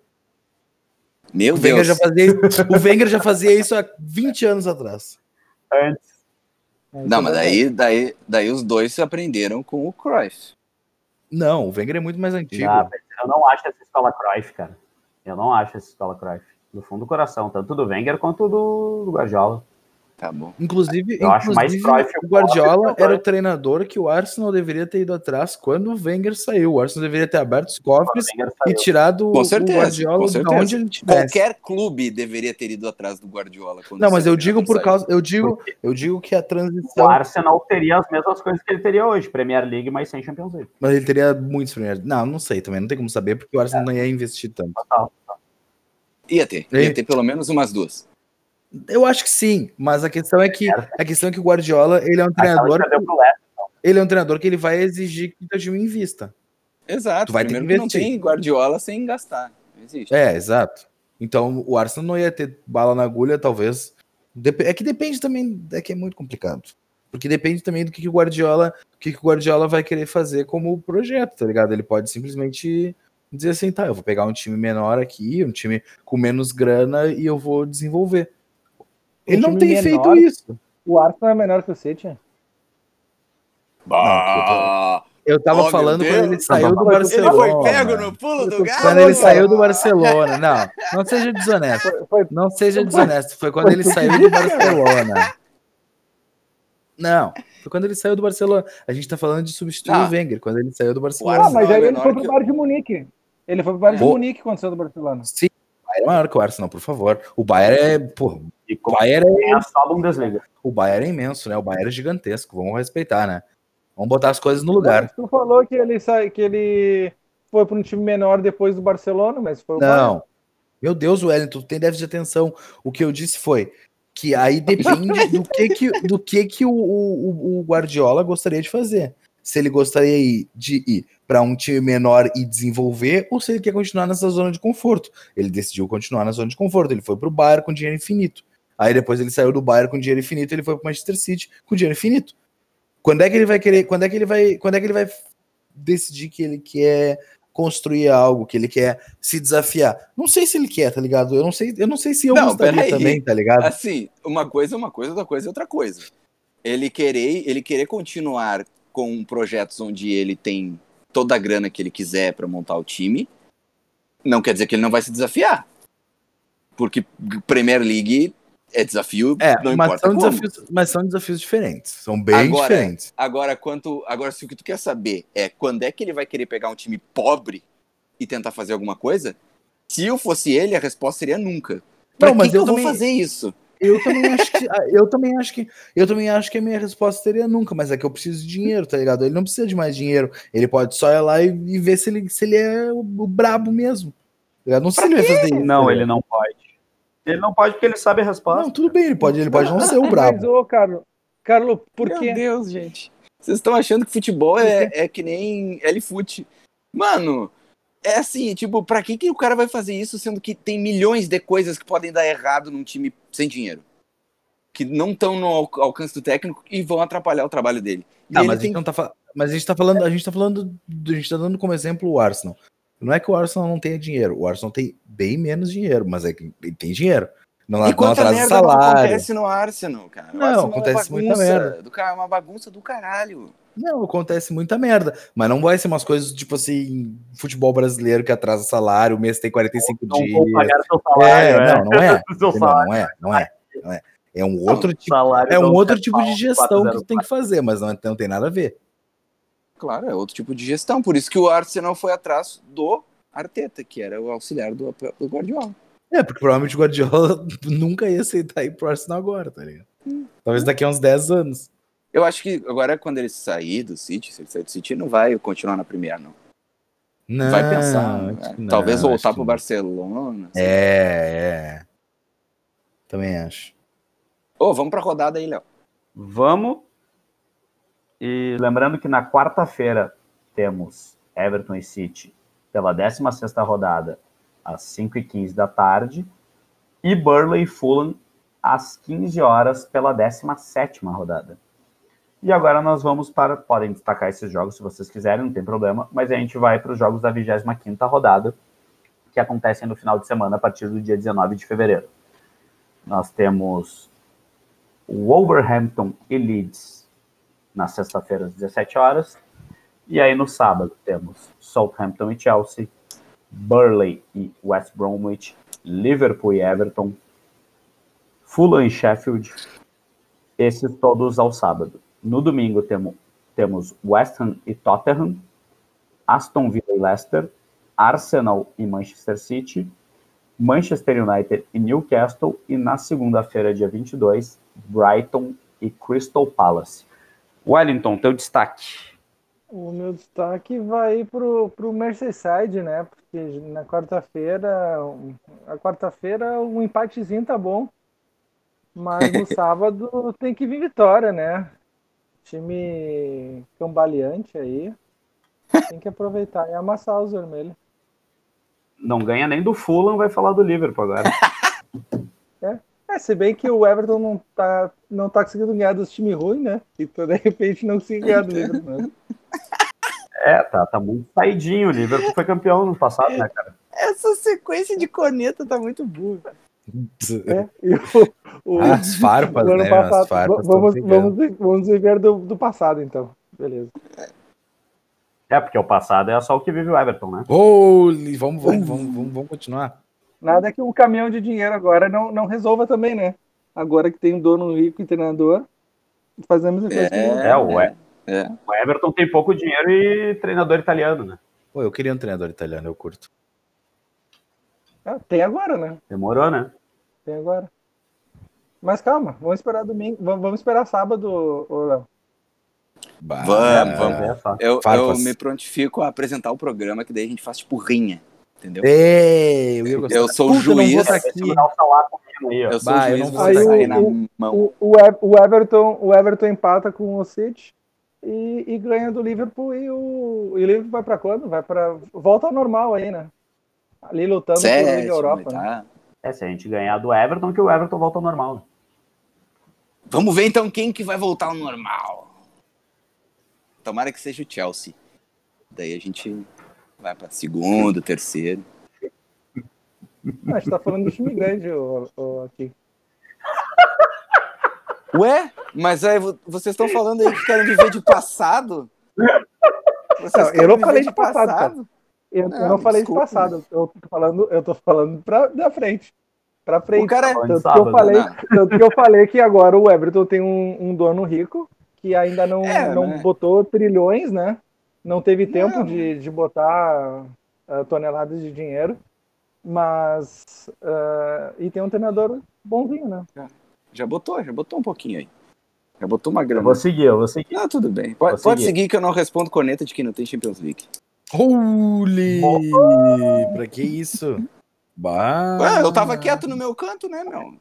Meu O Wenger, Deus. já fazia, o Wenger já fazia isso há 20 anos atrás. Antes. Não, mas daí, daí, daí os dois se aprenderam com o Cruyff. Não, o Wenger é muito mais antigo. Eu não acho essa escola Cruyff, cara. Eu não acho essa escola Cruyff. Do fundo do coração, tanto do Wenger quanto do, do Guardiola. Tá bom. Inclusive, Eu acho mais inclusive, o o Guardiola o era o treinador que o Arsenal deveria ter ido atrás quando o Wenger saiu. O Arsenal deveria ter aberto os cofres O e tirado Com o certeza, Guardiola com de onde ele tivesse. Qualquer clube deveria ter ido atrás do Guardiola. quando Não, mas eu digo por causa, eu digo, eu digo que a O transição, Arsenal teria as mesmas coisas que ele teria hoje, Premier League, mas sem Champions League. mas ele teria muitos primeiros. Não, não sei também, não tem como saber porque o Arsenal não ia investir tanto. Total. Ia ter. Ia ter pelo menos umas duas. Eu acho que sim, mas a questão é que a questão é que o Guardiola, ele é um treinador, Leicester. ele é um treinador que ele vai exigir que o teu time invista. Exato. Tu vai ter Primeiro que que não investir. tem Guardiola sem gastar. Não existe. É, exato. Então o Arsenal não ia ter bala na agulha, talvez. É que depende também, é que é muito complicado. Porque depende também do que, que o Guardiola, o que, que o Guardiola vai querer fazer como projeto, tá ligado? Ele pode simplesmente dizer assim, tá, eu vou pegar um time menor aqui, um time com menos grana e eu vou desenvolver. Ele não tem menor? feito isso. O Arsenal é menor que o City? Bah, Eu tava Oh, falando quando ele saiu do Ele ele Barcelona. foi pego no pulo do gato. Quando ele saiu do Barcelona. Não, não seja desonesto. Foi, foi- Não seja desonesto. Foi quando ele saiu do Barcelona. Não, foi quando ele saiu do Barcelona. A gente tá falando de substituir Ah. o Wenger, quando ele saiu do Ah, Barcelona. Arsenal mas é aí ele foi pro o- Bayern de Munique. Ele foi pro Bayern de. Munique quando saiu do Barcelona. Sim, Bayern é maior que o Arsenal, por favor. O Bayern é, pô, E o Bayern é, é só a Bundesliga. o Bayern é imenso, né? O Bayern é gigantesco. Vamos respeitar, né? Vamos botar as coisas no lugar. Tu falou que ele, sai, que ele foi para um time menor depois do Barcelona, mas foi o Bayern. Não. Meu Deus, Wellington, tu tem déficit de atenção. O que eu disse foi que aí depende do que que, do que, que o, o, o Guardiola gostaria de fazer. Se ele gostaria de ir para um time menor e desenvolver, ou se ele quer continuar nessa zona de conforto. Ele decidiu continuar na zona de conforto. Ele foi para o Bayern com dinheiro infinito. Aí depois ele saiu do Bayern com dinheiro infinito, ele foi para o Manchester City com dinheiro infinito. Quando é que ele vai querer? Quando é que ele vai? Quando é que ele vai decidir que ele quer construir algo, que ele quer se desafiar? Não sei se ele quer, tá ligado? Eu não sei, eu não sei se eu Não, gostaria também, tá ligado? Assim, uma coisa é uma coisa, outra coisa é outra coisa. Ele querer, ele querer continuar com projetos onde ele tem toda a grana que ele quiser para montar o time, não quer dizer que ele não vai se desafiar. Porque Premier League é desafio, É, não mas importa são, como. desafios, mas são desafios diferentes. São bem Agora- diferentes. Agora, quanto, agora, se o que tu quer saber é quando é que ele vai querer pegar um time pobre e tentar fazer alguma coisa, se eu fosse ele, a resposta seria nunca. Pra Não, mas que, que eu eu vou também- fazer isso? Eu também acho que ah, eu também acho que eu também acho que a minha resposta seria nunca, mas é que eu preciso de dinheiro, tá ligado? Ele não precisa de mais dinheiro. Ele pode só ir lá e, e ver se ele, se ele é o, o brabo mesmo. Eu não sei se ele isso. Não, tá ele não pode. Ele não pode porque ele sabe a resposta. Não, tudo bem, ele pode, ele pode não ser o Mas, brabo. ô, Carlos, Carlos, por Meu quê? Deus, gente. Vocês estão achando que futebol é, é que nem L-Foot. Mano, é assim, tipo, pra que, que o cara vai fazer isso sendo que tem milhões de coisas que podem dar errado num time sem dinheiro? Que não estão no al- alcance do técnico e vão atrapalhar o trabalho dele. E ele mas, a tem- gente não tá, fa- mas a gente tá falando, a gente tá falando, do- a gente tá dando como exemplo o Arsenal. Não é que o Arsenal não tenha dinheiro, o Arsenal tem bem menos dinheiro, mas é que ele tem dinheiro. Não, E não quanta merda não salário. acontece no Arsenal, cara? O Não, Arsenal acontece é muita merda. Do é uma bagunça do caralho. Não, acontece muita merda. Mas não vai ser umas coisas tipo assim, futebol brasileiro que atrasa salário, o mês tem 45 Não dias. vou pagar seu É, salário, é. não, não é. Salário. Não é, não é, não é. É um outro tipo, Salário é um não outro quer tipo de gestão que tu tem 404. que fazer, mas não, não tem nada a ver. Claro, é outro tipo de gestão. Por isso que o Arsenal foi atrás do Arteta, que era o auxiliar do, do Guardiola. É, porque provavelmente o Guardiola nunca ia aceitar ir pro Arsenal agora, tá ligado? Talvez daqui a uns 10 anos. Eu acho que agora, quando ele sair do City, se ele sair do City, ele não vai continuar na Premier, não. Não, vai pensar. acho né? não, Talvez voltar pro não. Barcelona. assim. É, é. Também acho. Ô, vamos pra rodada aí, Léo. Vamos. E lembrando que na quarta-feira temos Everton e City pela 16ª rodada, às 5h15 da tarde. e Burley Fulham às 15 horas pela 17ª rodada. E agora nós vamos para, podem destacar esses jogos se vocês quiserem, não tem problema, mas a gente vai para os jogos da 25ª rodada, que acontecem no final de semana a partir do dia 19 de fevereiro. Nós temos Wolverhampton e Leeds na sexta-feira às 17 horas, e aí no sábado temos Southampton e Chelsea, Burley e West Bromwich, Liverpool e Everton, Fulham e Sheffield, esses todos ao sábado. No domingo temo, temos West Ham e Tottenham, Aston Villa e Leicester, Arsenal e Manchester City, Manchester United e Newcastle, e na segunda-feira, dia 22, Brighton e Crystal Palace. Wellington, teu destaque. O meu destaque vai pro, pro Merseyside, né? Porque na quarta-feira, a quarta-feira um empatezinho tá bom. Mas no sábado tem que vir vitória, né? Time cambaleante aí. Tem que aproveitar e amassar os vermelhos. Não ganha nem do Fulham, vai falar do Liverpool agora. É, é se bem que o Everton não tá, não tá conseguindo ganhar dos times ruins, né? Então, de repente, não conseguiu ganhar do Liverpool. Né? É, tá, tá muito saidinho. O Liverpool foi campeão no passado, né, cara? Essa sequência de corneta tá muito burra. É, o, o, As farpas, o né? passado- As farpas vamos, vamos, vamos viver do, do passado, então. Beleza. É, porque o passado é só o que vive o Everton, né? Holy, vamos, vamos, vamos, vamos, vamos continuar. Nada que o caminhão de dinheiro agora não, não resolva também, né? Agora que tem um dono rico e treinador, fazemos a coisa que- É, o, é. é. o Everton tem pouco dinheiro e treinador italiano, né? Pô, eu queria um treinador italiano, eu curto. Ah, tem agora, né? Demorou, né? Tem agora. Mas calma, vamos esperar domingo. Vamos, vamos esperar sábado, ô, Léo. Bah, Vamos, É, vamos. é só. Eu, eu me prontifico a apresentar o programa, que daí a gente faz tipo rinha. Entendeu? Ei, eu. Eu sou o Puta, juiz. tá. Eu sou Bah, juiz, vou você sair. na O- mão. O, o, Ev- o Everton, o Everton empata com o City e, e ganha do Liverpool e o, e o Liverpool vai pra quando? Vai para volta ao normal aí, né? Ali lutando por Liga Europa. né? É, se a gente ganhar do Everton, que o Everton volta ao normal. né? Vamos ver então quem que vai voltar ao normal. Tomara que seja o Chelsea. Daí a gente vai pra segundo, terceiro. Ah, a gente tá falando do time grande ô, ô, aqui. Ué? Mas aí vo- vocês estão falando aí que querem viver de passado? Não, eu não falei de passado, cara. Eu, eu Não, não falei desculpa. de passado, eu tô falando, eu tô falando pra, da frente. Pra frente. O cara é- Tanto que, eu falei, né? tanto que eu falei que agora o Everton tem um, um dono rico que ainda não, É, não né? botou trilhões, né? Não teve tempo Não. de, de botar ah, toneladas de dinheiro. Mas. ah, e tem um treinador bonzinho, né? Já botou, já botou um pouquinho aí. Já botou uma Eu grana. vou seguir, eu vou seguir. Ah, tudo bem. Pode, Vou pode seguir. seguir que eu não respondo corneta de quem não tem Champions League. Holy! Pra que isso? Bah. Ué, eu tava quieto no meu canto, né, meu?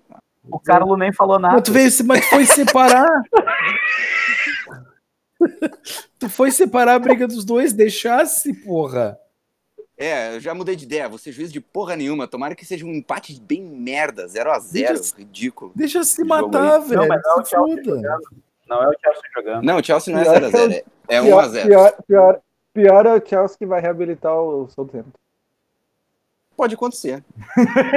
O Carlos nem falou nada. Mas tu veio, se- mas foi separar. tu foi separar a briga dos dois, deixasse, porra. É, eu já mudei de ideia. Você juiz de porra nenhuma. Tomara que seja um empate bem merda. 0 a 0 Deixa- Ridículo. Deixa se matar, aí. velho. Não, mas não é o se Chelsea jogando. Não é o Chelsea jogando. Não, o Chelsea não é Pior 0 a 0 É, é 1 a 0 Pior, pior, pior é o Chelsea que vai reabilitar o Southampton. Pode acontecer.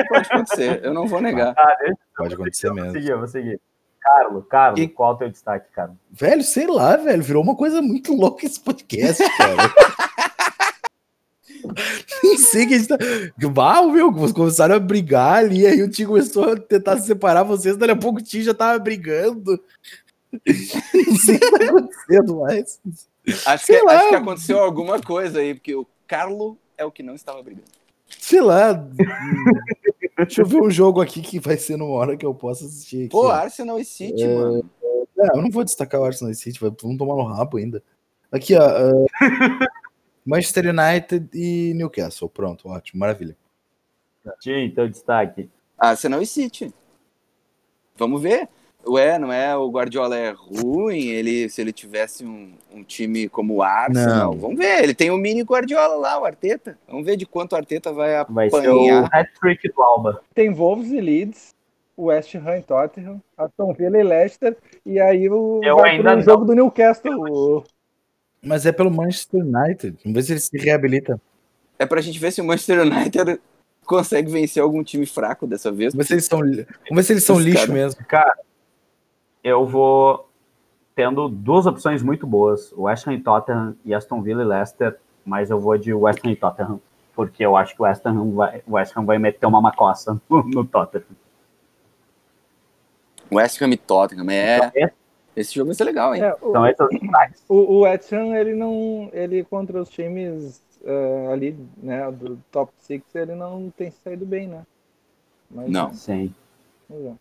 Pode acontecer. Eu não vou negar. Ah, deixa Pode acontecer eu vou mesmo. seguir, eu vou seguir. Carlos, Carlos, E- qual é o teu destaque, cara? Velho, sei lá, velho. Virou uma coisa muito louca esse podcast, cara. Nem sei que a gente tá. Ah, meu, vocês começaram a brigar ali, aí o Tio começou a tentar separar vocês, daqui a pouco o Tio já tava brigando. Não sei o que tá acontecendo mais. Acho que, acho que aconteceu alguma coisa aí, porque o Carlo é o que não estava brigando. Sei lá. Deixa eu ver um jogo aqui que vai ser numa hora que eu possa assistir. Aqui, Pô. Arsenal e City, É. mano. Não, eu não vou destacar o Arsenal e City, vai- vamos tomar no rabo ainda. Aqui, ó. ah, Manchester United e Newcastle. Pronto, ótimo, maravilha. Tim, teu destaque. Arsenal e City. Vamos ver. Ué, não é? O Guardiola é ruim. Ele, se ele tivesse um, um time como o Arsenal, Não. vamos ver. Ele tem o mini Guardiola lá, o Arteta. Vamos ver de quanto o Arteta vai Vai ser o apanhar. hat-trick do Alba. Tem Wolves e Leeds, West Ham e Tottenham, Aston Villa e Leicester, e aí o Eu ainda não. jogo do Newcastle. o- Mas é pelo Manchester United. Vamos ver se ele se reabilita. É pra gente ver se o Manchester United consegue vencer algum time fraco dessa vez. Vamos ver se eles são, vamos ver se eles são Os lixo cara- mesmo. Cara, eu vou tendo duas opções muito boas: West Ham e Tottenham e Aston Villa e Leicester, mas eu vou de West Ham e Tottenham, porque eu acho que o West Ham vai, o West Ham vai meter uma macossa no, no Tottenham. West Ham e Tottenham. É, Então, esse- jogo vai ser legal, hein? É, o, então, esses destaques. o, o West Ham, ele não. Ele contra os times eh, ali, né, do top 6, ele não tem saído bem, né? Mas, Não. Sim.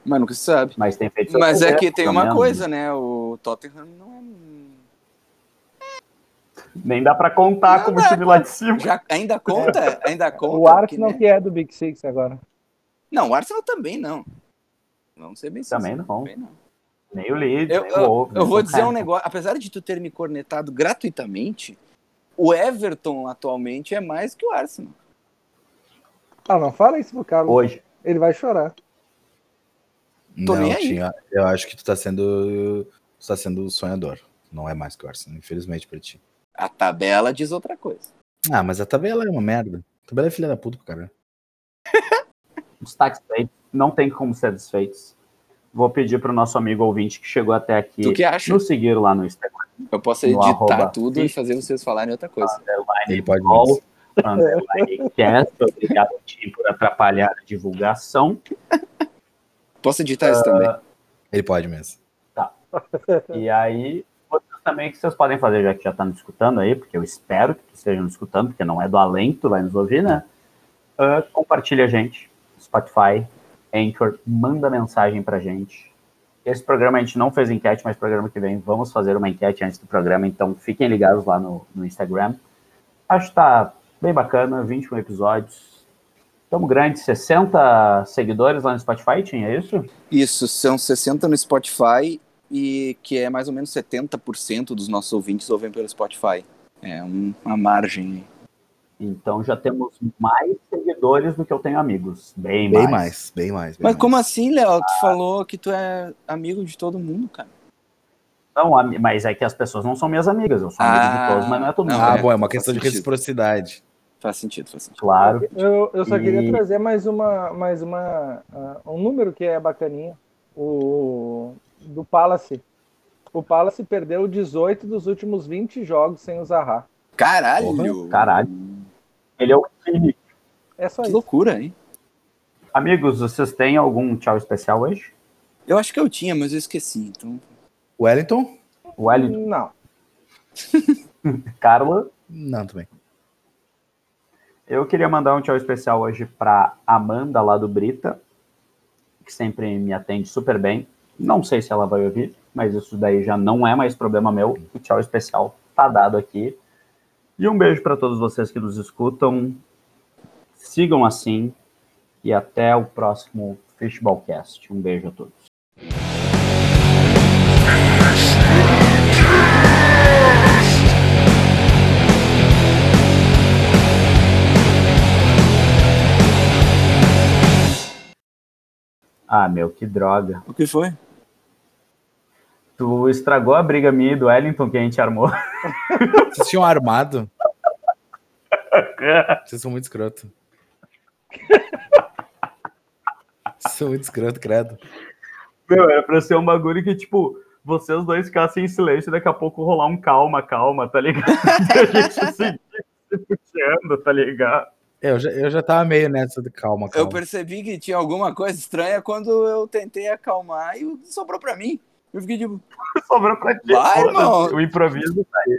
Mas nunca se sabe. mas tem feito. Mas é que tem uma coisa, né? O Tottenham não é. Nem dá pra contar Não como dá, time lá de cima. Já, ainda conta? Ainda conta? O porque, Arsenal né? que é do Big Six agora. Não, o Arsenal também não. Vamos ser bem Também não. também não. Nem o Leeds, Eu, nem o eu, Wolves, eu nem vou dizer um negócio. Apesar de tu ter me cornetado gratuitamente, o Everton atualmente é mais que o Arsenal. Ah, não fala isso pro Carlos. Hoje. Ele vai chorar. Tô não, nem aí. tinha, eu acho que tu tá sendo. Tu tá sendo sonhador. Não é mais que o Arsenal, infelizmente pra ti. A tabela diz outra coisa. Ah, mas a tabela é uma merda. A tabela é filha da puta pro cara. Os destaques feitos não tem como ser desfeitos. Vou pedir para o nosso amigo ouvinte que chegou até aqui Tu que acha? nos seguir lá no Instagram. Eu posso editar arroba tudo e fazer vocês falarem outra coisa. Ele pode ball, underline cast. Obrigado, Tim, por atrapalhar a divulgação. Posso editar isso também. Ele pode mesmo. E aí, também que vocês podem fazer, já que já está nos escutando aí, porque eu espero que estejam nos escutando, porque não é do além que tu vai nos ouvir, né? Ah, compartilha a gente, Spotify, Anchor, manda mensagem pra gente. Esse programa a gente não fez enquete, mas programa que vem vamos fazer uma enquete antes do programa, então fiquem ligados lá no, no Instagram. Acho que tá bem bacana, 21 episódios. Estamos grandes, 60 seguidores lá no Spotify, tinha isso? Isso, são 60 no Spotify e que é mais ou menos 70% dos nossos ouvintes ouvem pelo Spotify. É um- uma margem. Então já temos mais seguidores do que eu tenho amigos. Bem, Bem mais. mais, bem mais. bem Mas mais. como assim, Léo? Tu falou que tu é amigo de todo mundo, cara. Não, mas é que as pessoas não são minhas amigas. Eu sou amigo Ah, de todos, mas não é todo mundo. Ah, É, bom, é uma questão de reciprocidade. Faz sentido, faz sentido. Claro. Eu, eu só queria E- trazer mais uma, mais uma, ah, um número que é bacaninha, o do Palace. O Palace perdeu 18 dos últimos 20 jogos sem o Zaha. Caralho! Caralho. Ele é o Cine. É só Que isso. loucura, hein? Amigos, vocês têm algum tchau especial hoje? Eu acho que eu tinha, mas eu esqueci. Então, Wellington? O Wellington, Não. Carla. Não, também. Eu queria mandar um tchau especial hoje para Amanda, lá do Brita, que sempre me atende super bem. Não sei se ela vai ouvir, mas isso daí já não é mais problema meu. O tchau especial tá dado aqui. E um beijo para todos vocês que nos escutam. Sigam assim e até o próximo Fishballcast. Um beijo a todos. Ah, meu, que droga. o que foi? Tu estragou a briga minha e do Wellington que a gente armou. Vocês tinham armado? Vocês são muito escroto. Vocês são muito escroto, credo. Meu, era pra ser um bagulho que, tipo, vocês dois ficassem em silêncio e daqui a pouco rolar um calma, calma, tá ligado? E a gente seguir se puxando, tá ligado? Eu já, eu já tava meio nessa de calma, Eu calma. percebi que tinha alguma coisa estranha quando eu tentei acalmar e sobrou pra mim. Eu fiquei tipo, Sobrou pra ti. Vai, irmão. O improviso tá aí.